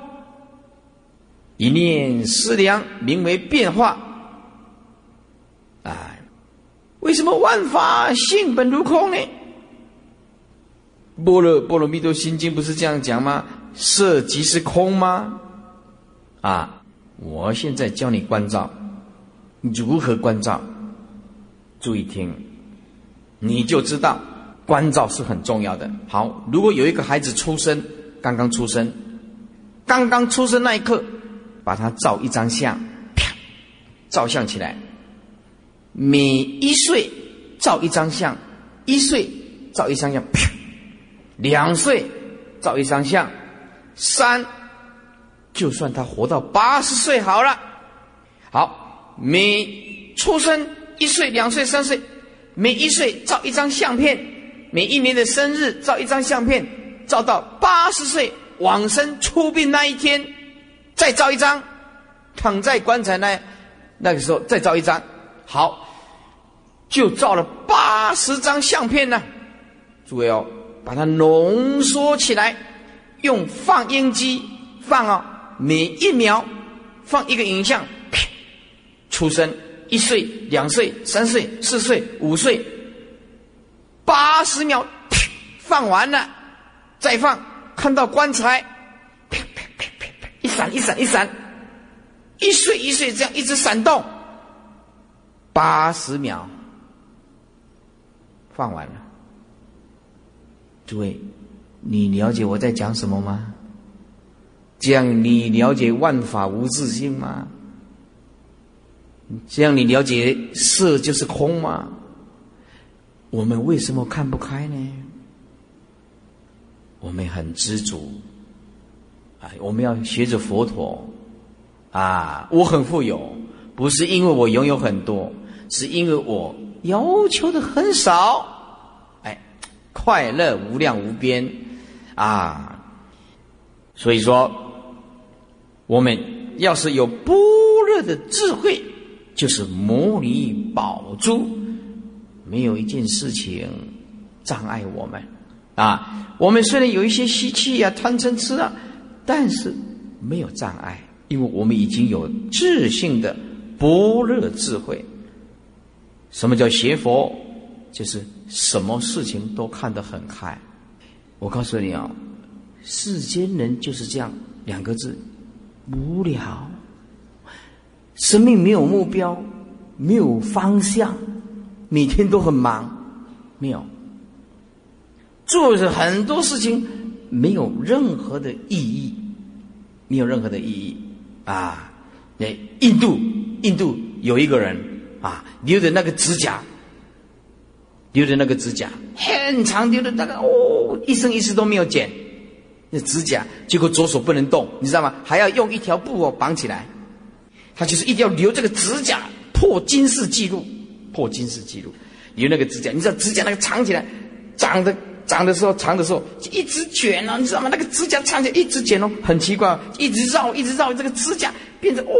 一念思量名为变化。哎，为什么万法性本如空呢？般若波罗蜜多心经不是这样讲吗？色即是空吗？啊。我现在教你关照，如何关照？注意听，你就知道关照是很重要的。好，如果有一个孩子出生，刚刚出生，刚刚出生那一刻，把他照一张相，啪，照相起来。每一岁照一张相，一岁照一张相，啪，两岁照一张相，三。就算他活到八十岁好了，好，每出生一岁、两岁、三岁，每一岁照一张相片，每一年的生日照一张相片，照到八十岁往生出殡那一天，再照一张，躺在棺材那那个时候再照一张，好，就照了八十张相片呢。诸位哦，把它浓缩起来，用放映机放啊。每一秒放一个影像，出生一岁、两岁、三岁、四岁、五岁，八十秒放完了，再放，看到棺材，一闪一闪，一岁一岁这样一直闪动，八十秒放完了。诸位，你了解我在讲什么吗？这样你了解万法无自性吗？这样你了解色就是空吗？我们为什么看不开呢？我们很知足，啊，我们要学着佛陀，啊，我很富有，不是因为我拥有很多，是因为我要求的很少，哎，快乐无量无边，啊，所以说。我们要是有般若的智慧，就是摩尼宝珠，没有一件事情障碍我们啊，我们虽然有一些吸气啊、贪嗔痴啊，但是没有障碍，因为我们已经有自性的般若智慧。什么叫邪佛？就是什么事情都看得很开。我告诉你啊，世间人就是这样两个字：无聊。生命没有目标，没有方向，每天都很忙，没有做着很多事情，没有任何的意义，没有任何的意义啊！那印度，印度有一个人啊，留的那个指甲，留的那个指甲很长，留的那个哦，一生一世都没有剪那指甲，结果左手不能动，你知道吗？还要用一条布哦绑起来。他就是一定要留这个指甲破金世纪录，破金世纪录，留那个指甲。你知道指甲那个长起来，长的长的时候长的时候就一直卷啊，你知道吗？那个指甲长起来一直卷哦，很奇怪，一直绕一直绕，这个指甲变成哦，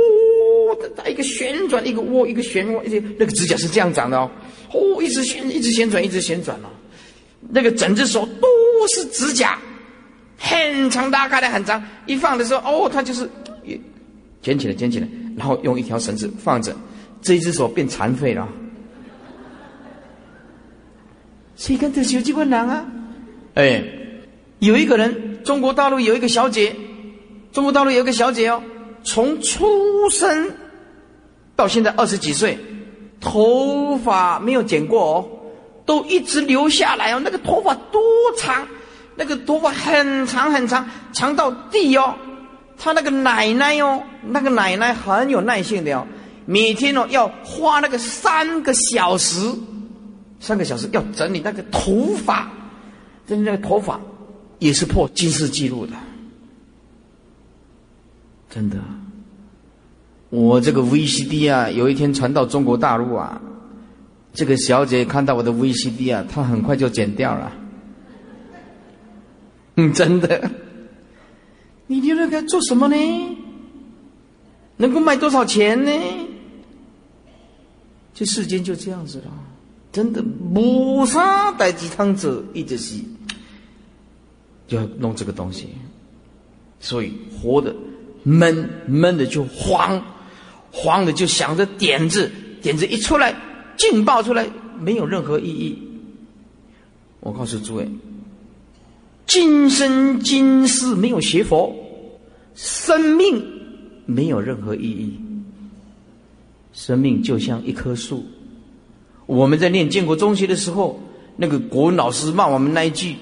它一个旋转一个窝一个旋窝，一那个指甲是这样长的哦，哦，一直旋一直旋转一直旋转哦，那个整只手都是指甲，很长拉开的很长，一放的时候哦，它就是捡起来捡起来。然后用一条绳子放着，这一只手变残废了。谁跟这有机会难啊？哎，有一个人，中国大陆有一个小姐，中国大陆有一个小姐哦，从出生到现在二十几岁，头发没有剪过哦，都一直留下来哦。那个头发多长？那个头发很长很长，长到地哦。他那个奶奶哦，那个奶奶很有耐性的哦，每天哦要花那个三个小时，三个小时要整理那个头发，整理那个头发，也是破金世纪录的，真的。我这个 VCD 啊，有一天传到中国大陆啊，这个小姐看到我的 VCD 啊，她很快就剪掉了，嗯，真的。你留那个做什么呢？能够卖多少钱呢？这世间就这样子了，真的谋杀代鸡汤者一直是就要弄这个东西，所以活的闷闷的就慌，慌的就想着点子，点子一出来劲爆出来，没有任何意义。我告诉诸位。今生今世没有学佛，生命没有任何意义。生命就像一棵树。我们在念建国中学的时候，那个国文老师骂我们那一句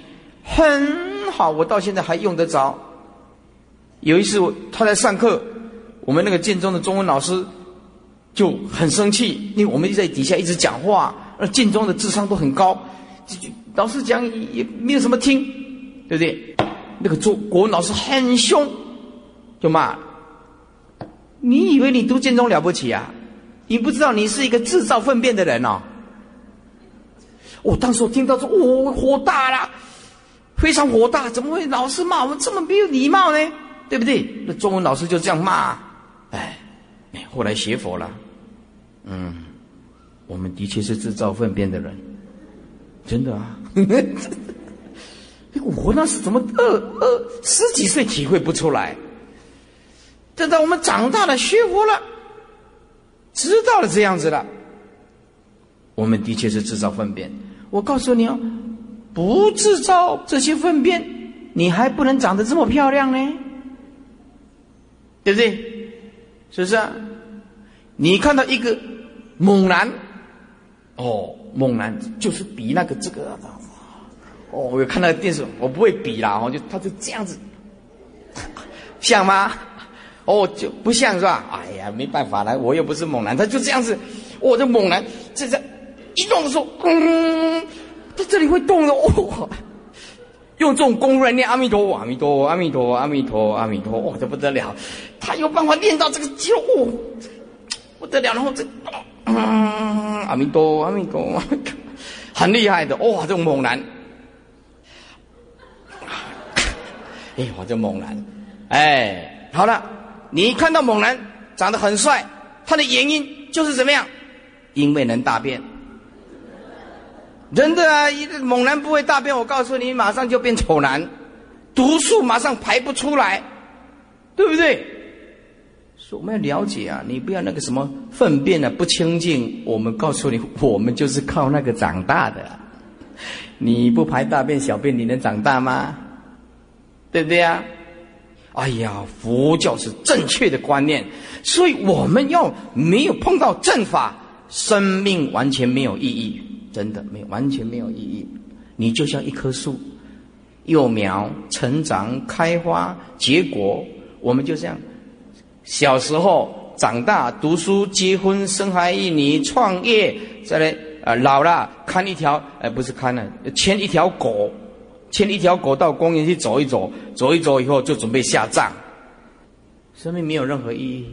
很好，我到现在还用得着。有一次我他在上课，我们那个建中的中文老师就很生气，因为我们就在底下一直讲话，而建中的智商都很高，老师讲也没有什么听。对不对？那个中国文老师很凶，就骂。你以为你读建中了不起啊？你不知道你是一个制造粪便的人哦。我当时我听到说，我火大了，非常火大。怎么会老师骂我们这么没有礼貌呢？对不对？那中文老师就这样骂。哎，后来学佛了。嗯，我们的确是制造粪便的人，真的啊。我那是怎么二二十几岁体会不出来？等到我们长大了学佛了，知道了这样子了，我们的确是制造粪便。我告诉你哦，不制造这些粪便，你还不能长得这么漂亮呢，对不对？是不是？啊？你看到一个猛男，哦，猛男就是比那个这个。哦，我有看那个电视，我不会比啦，哦，就他就这样子，像吗？哦，就不像是吧？哎呀，没办法了，我又不是猛男，他就这样子，我这猛男，这这一动的时候，嗯，他这里会动的哦，用这种功夫来念阿弥陀佛，阿弥陀佛，阿弥陀佛，阿弥陀佛，阿弥陀，哇，这不得了，他有办法练到这个肌肉，不得了，然后这，嗯，阿弥陀，阿弥陀，很厉害的，哇，这种猛男。哎，我就猛男，哎，好了，你看到猛男长得很帅，他的原因就是怎么样？因为能大便。真的啊，一个猛男不会大便，我告诉你，马上就变丑男，毒素马上排不出来，对不对？所以我们要了解啊，你不要那个什么粪便啊不清净，我们告诉你，我们就是靠那个长大的。你不排大便小便，你能长大吗？对不对啊？哎呀，佛教是正确的观念，所以我们要没有碰到正法，生命完全没有意义，真的没有，完全没有意义。你就像一棵树，幼苗成长、开花、结果，我们就这样。小时候长大读书结婚生孩育女创业再来啊老了看一条哎不是看了牵一条狗牵一条狗到公园去走一走走一走以后就准备下葬，生命没有任何意义，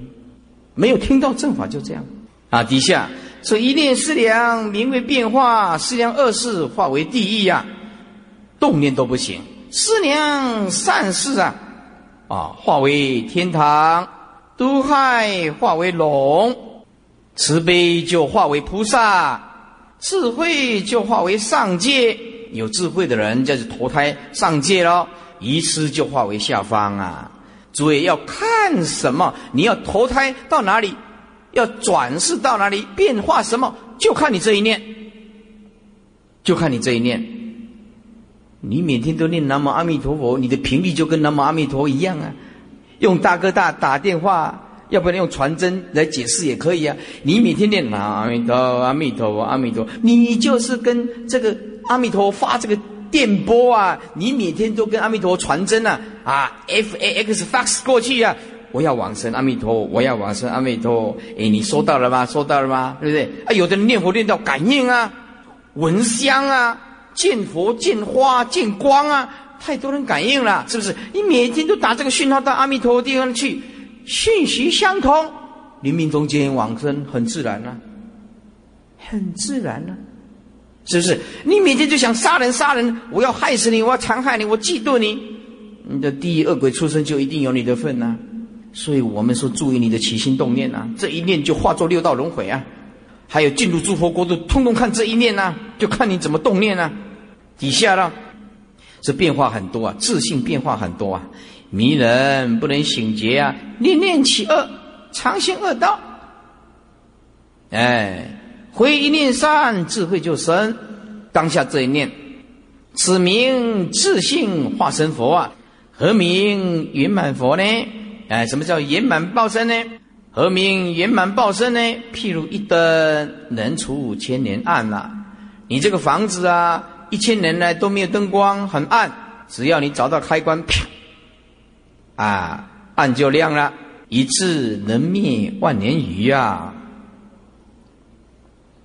没有听到正法就这样啊底下说一念思量名为变化思量恶事化为地狱啊动念都不行思量善事啊啊化为天堂。毒害化为龙，慈悲就化为菩萨，智慧就化为上界。有智慧的人就是投胎上界喽，愚痴就化为下方啊。诸位要看什么？你要投胎到哪里？要转世到哪里？变化什么？就看你这一念，就看你这一念。你每天都念南无阿弥陀佛，你的频率就跟南无阿弥陀一样啊。用大哥大打电话，要不然用传真来解释也可以啊。你每天念南无阿弥陀阿弥陀佛阿弥陀，你就是跟这个阿弥陀佛发这个电波啊。你每天都跟阿弥陀佛传真啊啊，F A X fax 过去啊。我要往生阿弥陀，我要往生阿弥陀。哎，你收到了吗？收到了吗？对不对？啊，有的人念佛念到感应啊，闻香啊，见佛见花见光啊。太多人感应了，是不是？你每天都打这个讯号到阿弥陀佛地方去，讯息相通，临命中间往生很自然啊，很自然啊，是不是？你每天就想杀人杀人，我要害死你，我要残害你，我嫉妒你，你的地狱恶鬼出生就一定有你的份呐。所以我们说注意你的起心动念呐，这一念就化作六道轮回啊。还有进入诸佛国度，通通看这一念呐，就看你怎么动念呐。底下呢。这变化很多啊，自信变化很多啊，迷人不能醒觉啊，念念起恶，常行恶道。哎，回一念善，智慧就生。当下这一念，此名自信化身佛啊，何名圆满佛呢？哎，什么叫圆满报身呢？何名圆满报身呢？譬如一灯能除千年暗呐，你这个房子啊。一千年来都没有灯光，很暗。只要你找到开关，啪，啊，暗就亮了。一智能灭万年余啊！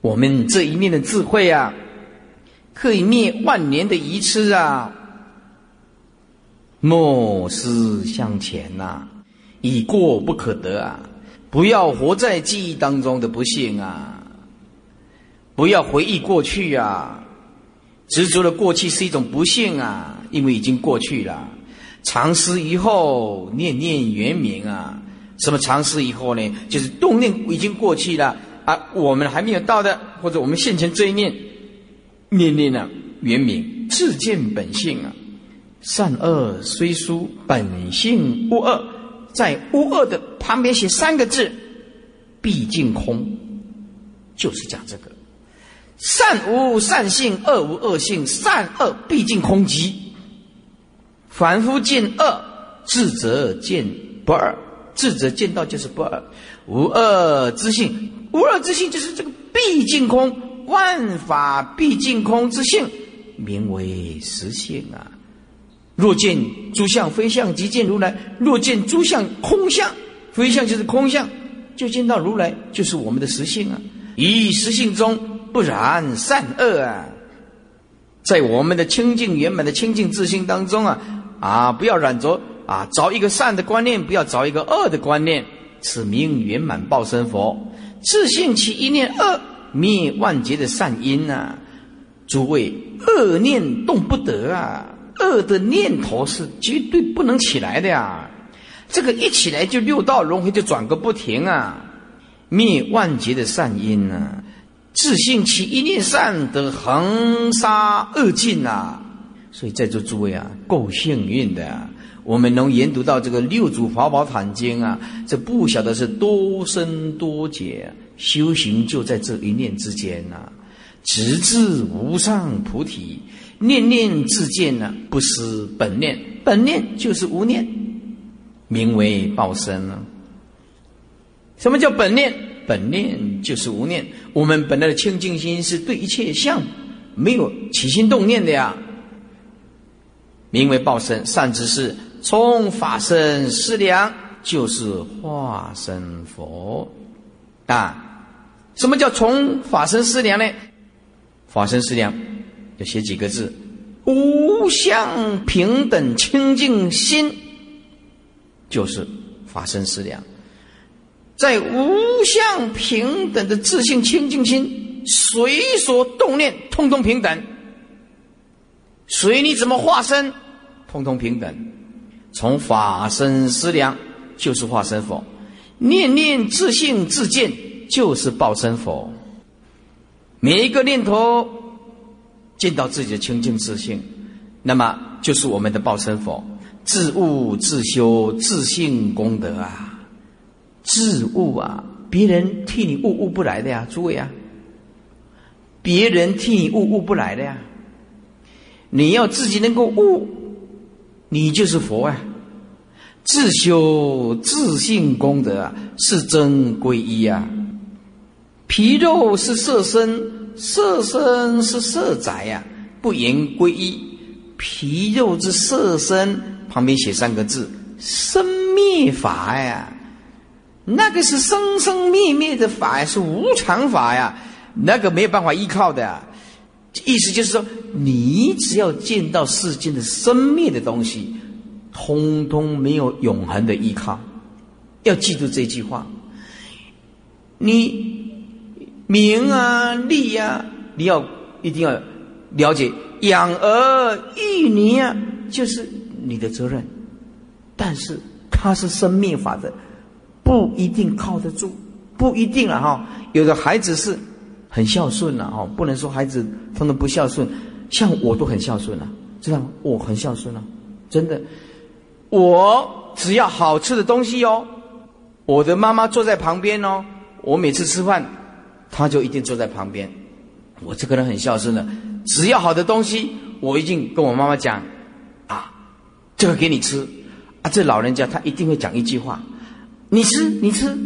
我们这一念的智慧啊，可以灭万年的愚痴啊！莫思向前呐，已过不可得啊！不要活在记忆当中的不幸啊！不要回忆过去啊！执着的过去是一种不幸啊，因为已经过去了。长思以后，念念圆明啊。什么长思以后呢？就是动念已经过去了啊，我们还没有到的，或者我们现前这一念，念念呢圆明，自见本性啊。善恶虽殊，本性无恶。在无恶的旁边写三个字：毕竟空，就是讲这个。善无善性，恶无恶性，善恶毕竟空寂。凡夫见恶，智者见不二，智者见到就是不二。无恶之性，无二之性就是这个毕竟空，万法毕竟空之性，名为实性啊。若见诸相非相，即见如来；若见诸相空相，非相就是空相，就见到如来，就是我们的实性啊。以实性中。不染善恶啊，在我们的清净圆满的清净自性当中啊，啊，不要染着啊，找一个善的观念，不要找一个恶的观念，此名圆满报身佛。自信起一念恶，灭万劫的善因呐。诸位，恶念动不得啊，恶的念头是绝对不能起来的呀。这个一起来就六道轮回就转个不停啊，灭万劫的善因呐。自信其一念善，得恒沙恶尽呐。所以在座诸位啊，够幸运的，我们能研读到这个六祖法宝坛经啊，这不晓得是多深多劫，修行就在这一念之间呐，直至无上菩提，念念自见呢，不失本念，本念就是无念，名为报身了。什么叫本念？本念就是无念。我们本来的清净心是对一切相没有起心动念的呀。名为报身，善知识从法身思量，就是化身佛啊。什么叫从法身思量呢？法身思量就写几个字：无相平等清净心，就是法身思量。在无相平等的自信清净心，随所动念，通通平等。随你怎么化身，通通平等。从法身思量，就是化身佛；念念自信自见，就是报身佛。每一个念头见到自己的清净自性，那么就是我们的报身佛。自悟自修自性功德啊！自悟啊，别人替你悟悟不来的呀，诸位啊，别人替你悟悟不来的呀，你要自己能够悟，你就是佛啊。自修自性功德啊，是真皈依啊。皮肉是色身，色身是色宅呀，不言归一。皮肉之色身旁边写三个字：生灭法呀。那个是生生灭灭的法呀，是无常法呀，那个没有办法依靠的。意思就是说，你只要见到世间的生灭的东西，通通没有永恒的依靠。要记住这句话。你名啊利啊，你要一定要了解，养儿育女啊，就是你的责任。但是它是生命法则。不一定靠得住，不一定了哈。有的孩子是很孝顺了哈，不能说孩子他们不孝顺，像我都很孝顺了，知道吗？我很孝顺了，真的。我只要好吃的东西哦，我的妈妈坐在旁边哦，我每次吃饭，他就一定坐在旁边。我这个人很孝顺的，只要好的东西，我一定跟我妈妈讲啊，这个给你吃啊。这老人家他一定会讲一句话。你吃，你吃，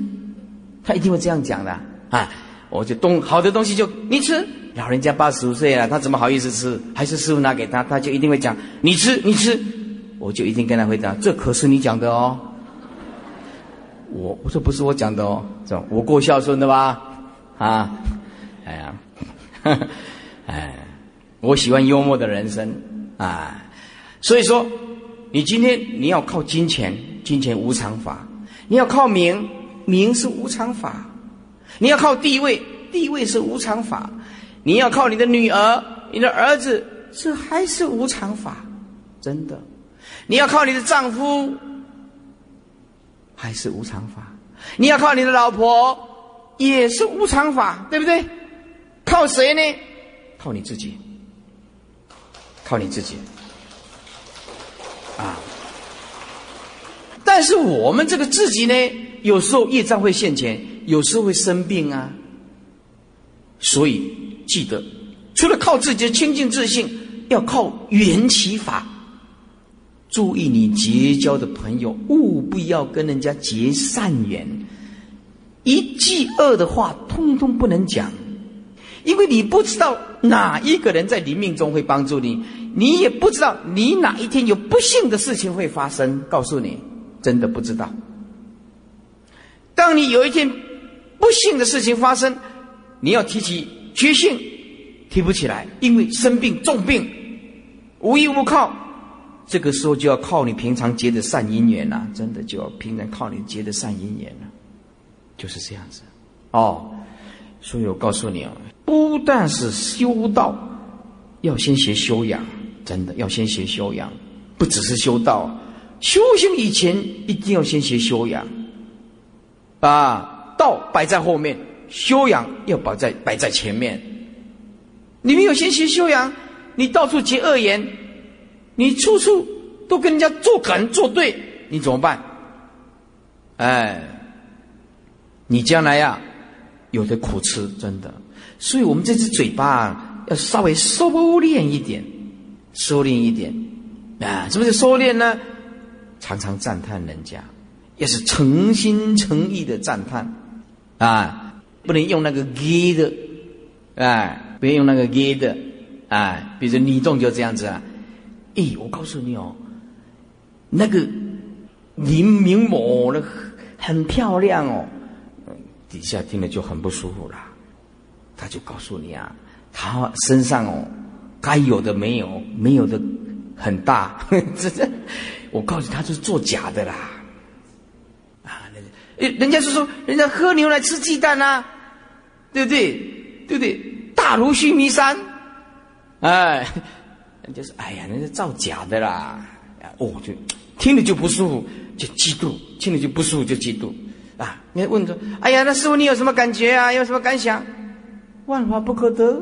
他一定会这样讲的啊！我就东好的东西就你吃，老人家八十五岁了，他怎么好意思吃？还是师傅拿给他，他就一定会讲你吃，你吃，我就一定跟他回答，这可是你讲的哦。我我说不是我讲的哦，这我够孝顺的吧？啊，哎呀，哎，我喜欢幽默的人生啊，所以说，你今天你要靠金钱，金钱无常法。你要靠名，名是无常法；你要靠地位，地位是无常法；你要靠你的女儿、你的儿子，这还是无常法，真的。你要靠你的丈夫，还是无常法；你要靠你的老婆，也是无常法，对不对？靠谁呢？靠你自己，靠你自己，啊。但是我们这个自己呢，有时候业障会现前，有时候会生病啊。所以记得，除了靠自己的清净自信，要靠缘起法。注意你结交的朋友，务必要跟人家结善缘，一句恶的话通通不能讲，因为你不知道哪一个人在你命中会帮助你，你也不知道你哪一天有不幸的事情会发生。告诉你。真的不知道。当你有一天不幸的事情发生，你要提起决心，提不起来，因为生病重病，无依无靠，这个时候就要靠你平常结的善因缘了。真的就要平常靠你结的善因缘了，就是这样子。哦，所以我告诉你啊，不但是修道，要先学修养，真的要先学修养，不只是修道。修行以前一定要先学修养，啊，道摆在后面，修养要摆在摆在前面。你没有先学修养，你到处结恶缘，你处处都跟人家作梗作对，你怎么办？哎，你将来呀，有的苦吃，真的。所以我们这只嘴巴要稍微收敛一点，收敛一点啊！什么叫收敛呢？常常赞叹人家，也是诚心诚意的赞叹啊！不能用那个给的，哎，不要用那个给的，哎，比如你动就这样子啊！咦，我告诉你哦，那个林明某那很漂亮哦，底下听了就很不舒服了。他就告诉你啊，他身上哦，该有的没有，没有的很大，这这，我告诉他就是做假的啦，啊，那人家是说人家喝牛奶吃鸡蛋呐，对不对？对不对？大如须弥山，哎，人家说哎呀，人家造假的啦，哦，就听了就不舒服，就嫉妒，听了就不舒服就嫉妒，啊，你问说，哎呀，那师傅你有什么感觉啊？有什么感想？万法不可得，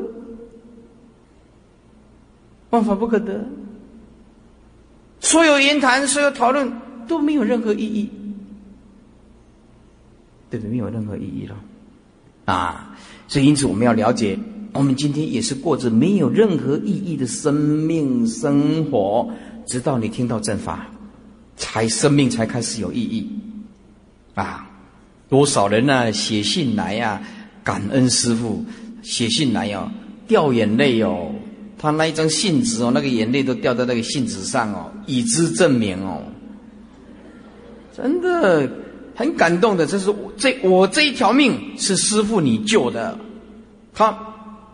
万法不可得。所有言谈、所有讨论都没有任何意义，对不对？没有任何意义了啊！所以，因此我们要了解，我们今天也是过着没有任何意义的生命生活，直到你听到正法，才生命才开始有意义啊！多少人呢？写信来呀，感恩师傅。写信来哦，掉眼泪哦，他那一张信纸哦，那个眼泪都掉在那个信纸上哦，以之证明哦，真的很感动的。这是这我这一条命是师傅你救的，他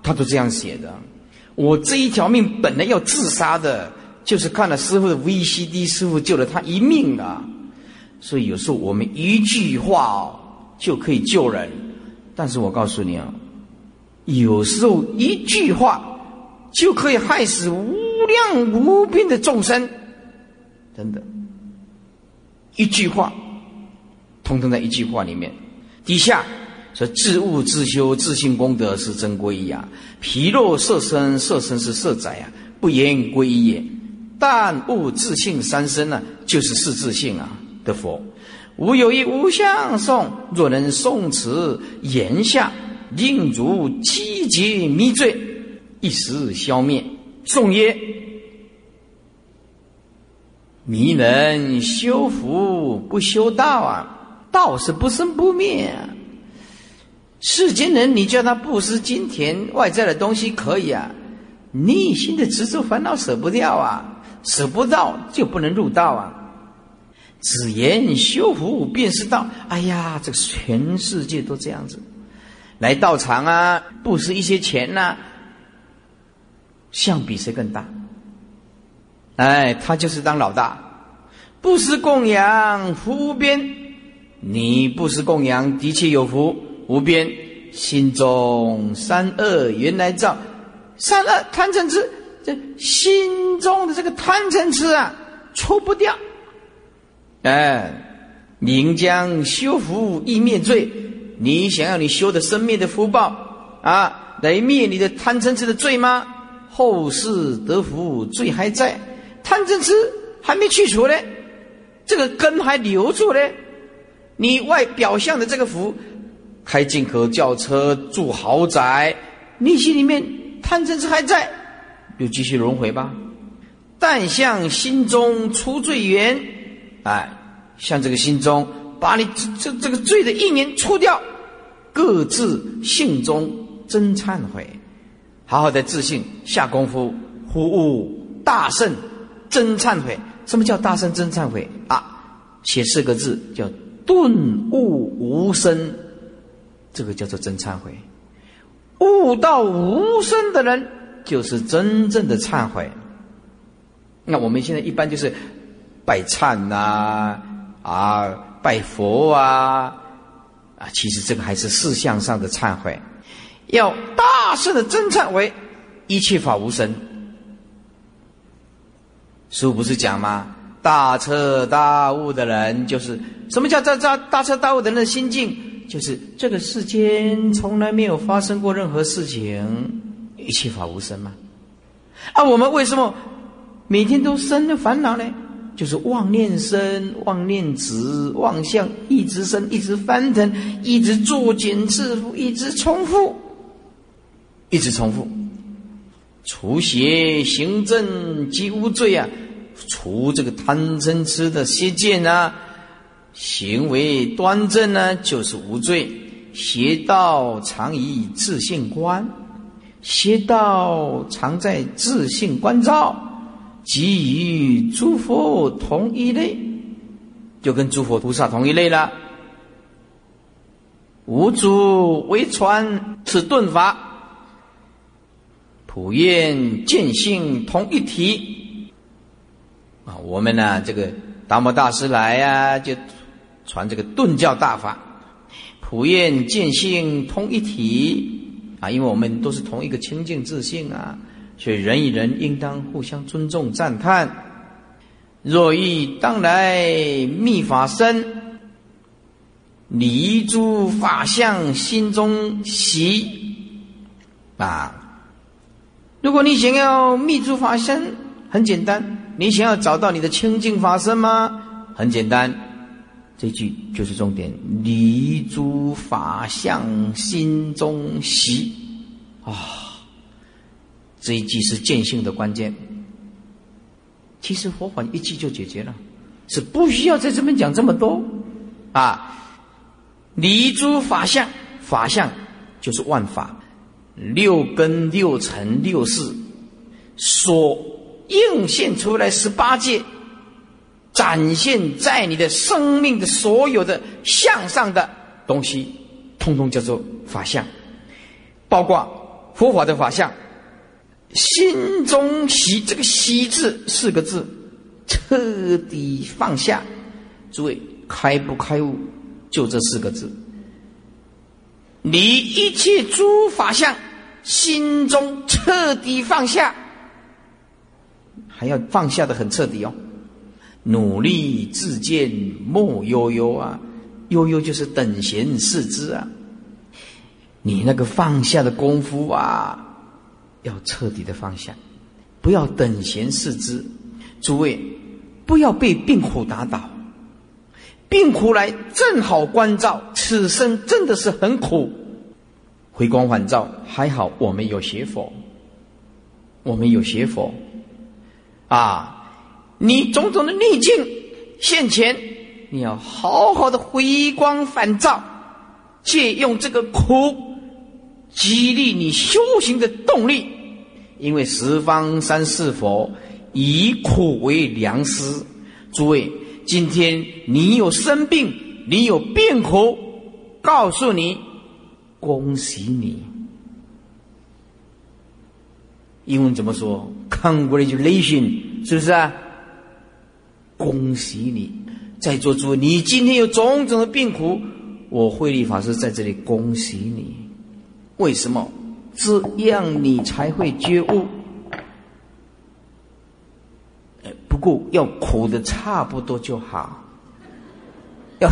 他都这样写的。我这一条命本来要自杀的，就是看了师傅的 VCD，师傅救了他一命啊。所以有时候我们一句话哦就可以救人，但是我告诉你啊。有时候一句话就可以害死无量无边的众生，真的，一句话，通通在一句话里面。底下说：自悟自修自信功德是真皈依啊！皮肉色身，色身是色宅啊！不言皈依也。但悟自信三身呢，就是是自信啊的佛。无有一无相颂，若能诵此言下。令主积劫迷罪，一时消灭。颂曰：迷人修福不修道啊，道是不生不灭啊。世间人，你叫他不思金钱外在的东西可以啊，内心的执着烦恼舍不掉啊，舍不到就不能入道啊。只言修福便是道。哎呀，这个全世界都这样子。来道场啊，布施一些钱呐，相比谁更大？哎，他就是当老大。布施供养福无边，你布施供养的确有福无边。心中三恶原来造，三恶贪嗔痴，这心中的这个贪嗔痴啊，除不掉。哎，宁将修福易灭罪。你想要你修的生灭的福报啊，来灭你的贪嗔痴的罪吗？后世得福罪还在，贪嗔痴还没去除呢，这个根还留住呢。你外表象的这个福，开进口轿车住豪宅，内心里面贪嗔痴还在，就继续轮回吧。但向心中除罪缘，哎，向这个心中。把你这这这个罪的一年除掉，各自性中真忏悔，好好的自信下功夫，呼悟大圣真忏悔。什么叫大圣真忏悔啊？写四个字叫顿悟无声，这个叫做真忏悔。悟到无声的人，就是真正的忏悔。那我们现在一般就是百忏呐啊。啊拜佛啊啊！其实这个还是事相上的忏悔，要大声的真忏悔，一切法无生。师父不是讲吗？大彻大悟的人，就是什么叫大大大彻大悟的人的心境？就是这个世间从来没有发生过任何事情，一切法无生嘛。啊，我们为什么每天都生的烦恼呢？就是妄念生，妄念执，妄相一直生，一直翻腾，一直作茧自缚，一直重复，一直重复。除邪行正即无罪啊！除这个贪嗔痴的邪见啊，行为端正呢，就是无罪。邪道常以自性观，邪道常在自性观照。即与诸佛同一类，就跟诸佛菩萨同一类了。无主为传此顿法，普愿见性同一体。啊，我们呢，这个达摩大师来呀，就传这个顿教大法，普愿见性同一体。啊，因为我们都是同一个清净自性啊。所以人与人应当互相尊重赞叹。若欲当来密法身，离诸法相心中习。啊，如果你想要密诸法身，很简单。你想要找到你的清净法身吗？很简单，这句就是重点：离诸法相心中习。啊。这一句是见性的关键。其实佛法一句就解决了，是不需要在这边讲这么多啊。离诸法相，法相就是万法，六根、六尘、六识所映现出来十八界，展现在你的生命的所有的向上的东西，通通叫做法相，包括佛法的法相。心中喜这个喜字四个字，彻底放下。诸位开不开悟，就这四个字。你一切诸法相，心中彻底放下，还要放下的很彻底哦。努力自见莫悠悠啊，悠悠就是等闲视之啊。你那个放下的功夫啊。要彻底的放下，不要等闲视之。诸位，不要被病苦打倒。病苦来正好关照，此生真的是很苦。回光返照，还好我们有学佛，我们有学佛。啊，你种种的逆境现前，你要好好的回光返照，借用这个苦，激励你修行的动力。因为十方三世佛以苦为良师，诸位，今天你有生病，你有病苦，告诉你，恭喜你。英文怎么说？Congratulation，是不是啊？恭喜你，在座诸位，你今天有种种的病苦，我慧立法师在这里恭喜你。为什么？这样你才会觉悟。不过要苦的差不多就好，要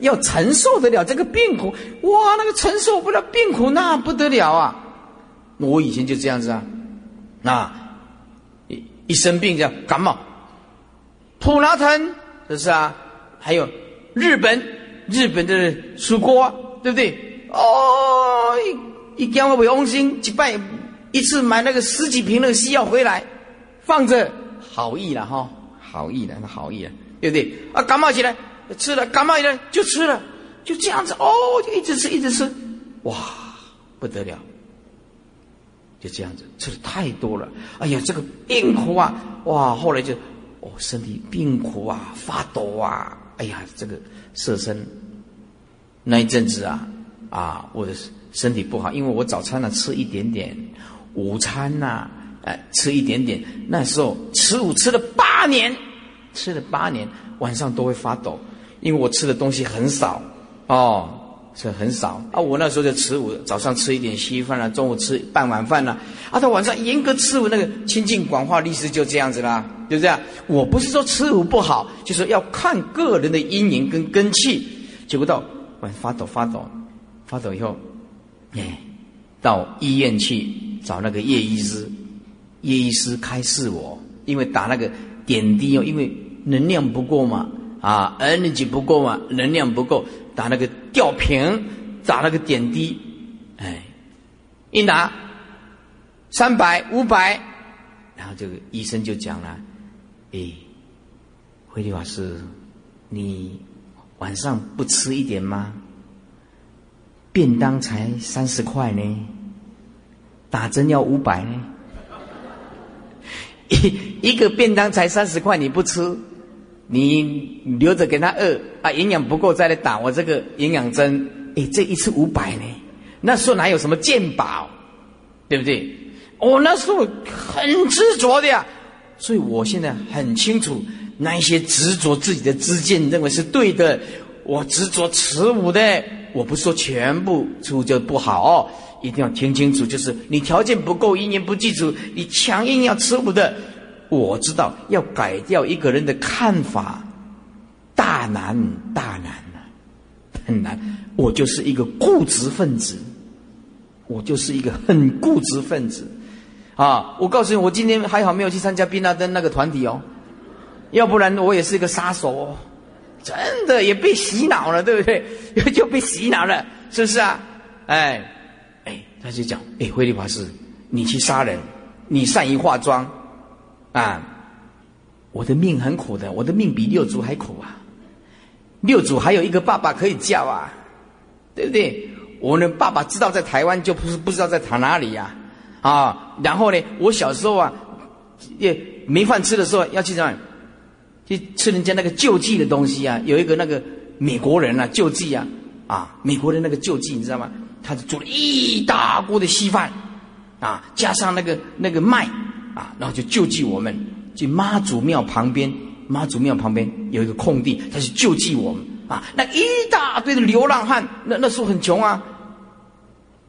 要承受得了这个病苦。哇，那个承受不了病苦，那不得了啊！我以前就这样子啊，那一一生病叫感冒，普拉腾，这是啊，还有日本，日本的蔬果，对不对？哦。一讲我不用心，一拜一次买那个十几瓶那个西药回来，放着好意了哈，好意了，那好意了，对不对？啊，感冒起来吃了，感冒起来就吃了，就这样子哦，就一直吃一直吃，哇，不得了，就这样子吃的太多了，哎呀，这个病苦啊，哇，后来就哦，身体病苦啊，发抖啊，哎呀，这个色身那一阵子啊，啊，我的。身体不好，因为我早餐呢吃一点点，午餐呐，哎吃一点点。那时候吃午吃了八年，吃了八年，晚上都会发抖，因为我吃的东西很少哦，是很少啊。我那时候就吃午，早上吃一点稀饭了，中午吃半碗饭了，啊，到晚上严格吃午那个清净广化律师就这样子啦，就这样。我不是说吃午不好，就是要看个人的因缘跟根气。结果到我发抖发抖，发抖以后，哎，到医院去找那个叶医师，叶医师开示我，因为打那个点滴哦，因为能量不够嘛，啊，energy 不够嘛，能量不够，打那个吊瓶，打那个点滴，哎，一拿三百五百，然后这个医生就讲了，哎，慧律法师，你。晚上不吃一点吗？便当才三十块呢，打针要五百呢。一一个便当才三十块，你不吃，你留着给他饿啊，营养不够再来打我这个营养针。哎，这一次五百呢，那时候哪有什么健保，对不对？我那时候很执着的呀，所以我现在很清楚。那些执着自己的知见，认为是对的，我执着持五的，我不说全部出就不好哦，一定要听清楚，就是你条件不够，一年不记住，你强硬要持五的，我知道要改掉一个人的看法，大难大难啊，很难。我就是一个固执分子，我就是一个很固执分子啊！我告诉你，我今天还好没有去参加宾拉登那个团体哦。要不然我也是一个杀手哦，真的也被洗脑了，对不对？就被洗脑了，是不是啊？哎，哎，他就讲，哎，慧律法师，你去杀人，你善于化妆，啊，我的命很苦的，我的命比六祖还苦啊！六祖还有一个爸爸可以叫啊，对不对？我的爸爸知道在台湾，就不是不知道在他哪里呀，啊，然后呢，我小时候啊，也没饭吃的时候要去哪？去吃人家那个救济的东西啊，有一个那个美国人啊救济啊，啊，美国人那个救济你知道吗？他就做了一大锅的稀饭，啊，加上那个那个麦，啊，然后就救济我们。去妈祖庙旁边，妈祖庙旁边有一个空地，他去救济我们。啊，那一大堆的流浪汉，那那时候很穷啊，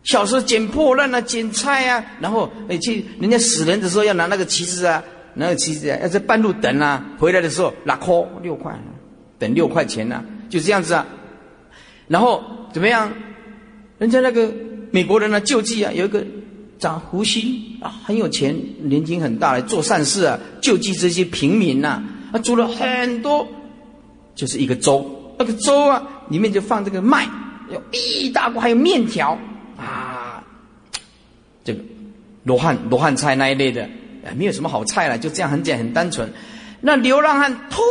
小时候捡破烂啊，捡菜啊，然后哎去人家死人的时候要拿那个旗子啊。那个其实要在半路等啊，回来的时候拿扣六块，等六块钱呢，就这样子啊。然后怎么样？人家那个美国人呢救济啊，有一个长胡须啊，很有钱，年纪很大，做善事啊，救济这些平民呐，啊，煮了很多，就是一个粥，那个粥啊，里面就放这个麦，有一大锅，还有面条啊，这个罗汉罗汉菜那一类的。没有什么好菜了，就这样很简很单纯。那流浪汉通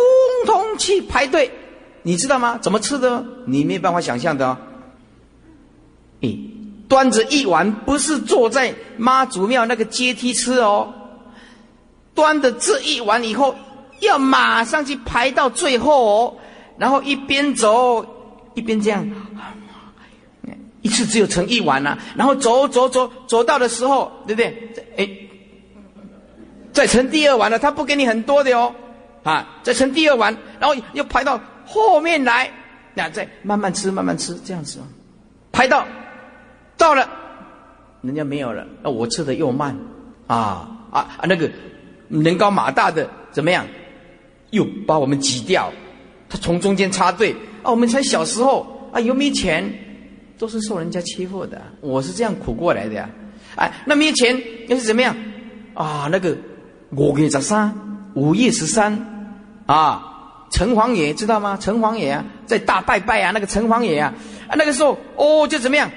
通去排队，你知道吗？怎么吃的？你没办法想象的。咦，端着一碗，不是坐在妈祖庙那个阶梯吃哦，端着这一碗以后，要马上去排到最后哦，然后一边走一边这样，一次只有盛一碗呐，然后走走走走到的时候，对不对？哎。再盛第二碗了，他不给你很多的哦，啊，再盛第二碗，然后又排到后面来，那再慢慢吃，慢慢吃，这样子哦，排到到了，人家没有了，那我吃的又慢，啊啊啊，那个人高马大的怎么样，又把我们挤掉，他从中间插队，啊，我们才小时候啊，又没钱，都是受人家欺负的，我是这样苦过来的呀，哎，那没钱又是怎么样，啊，那个。五月十三，五月十三，啊，城隍爷知道吗？城隍爷，在大拜拜啊，那个城隍爷，啊，那个时候哦，就怎么样？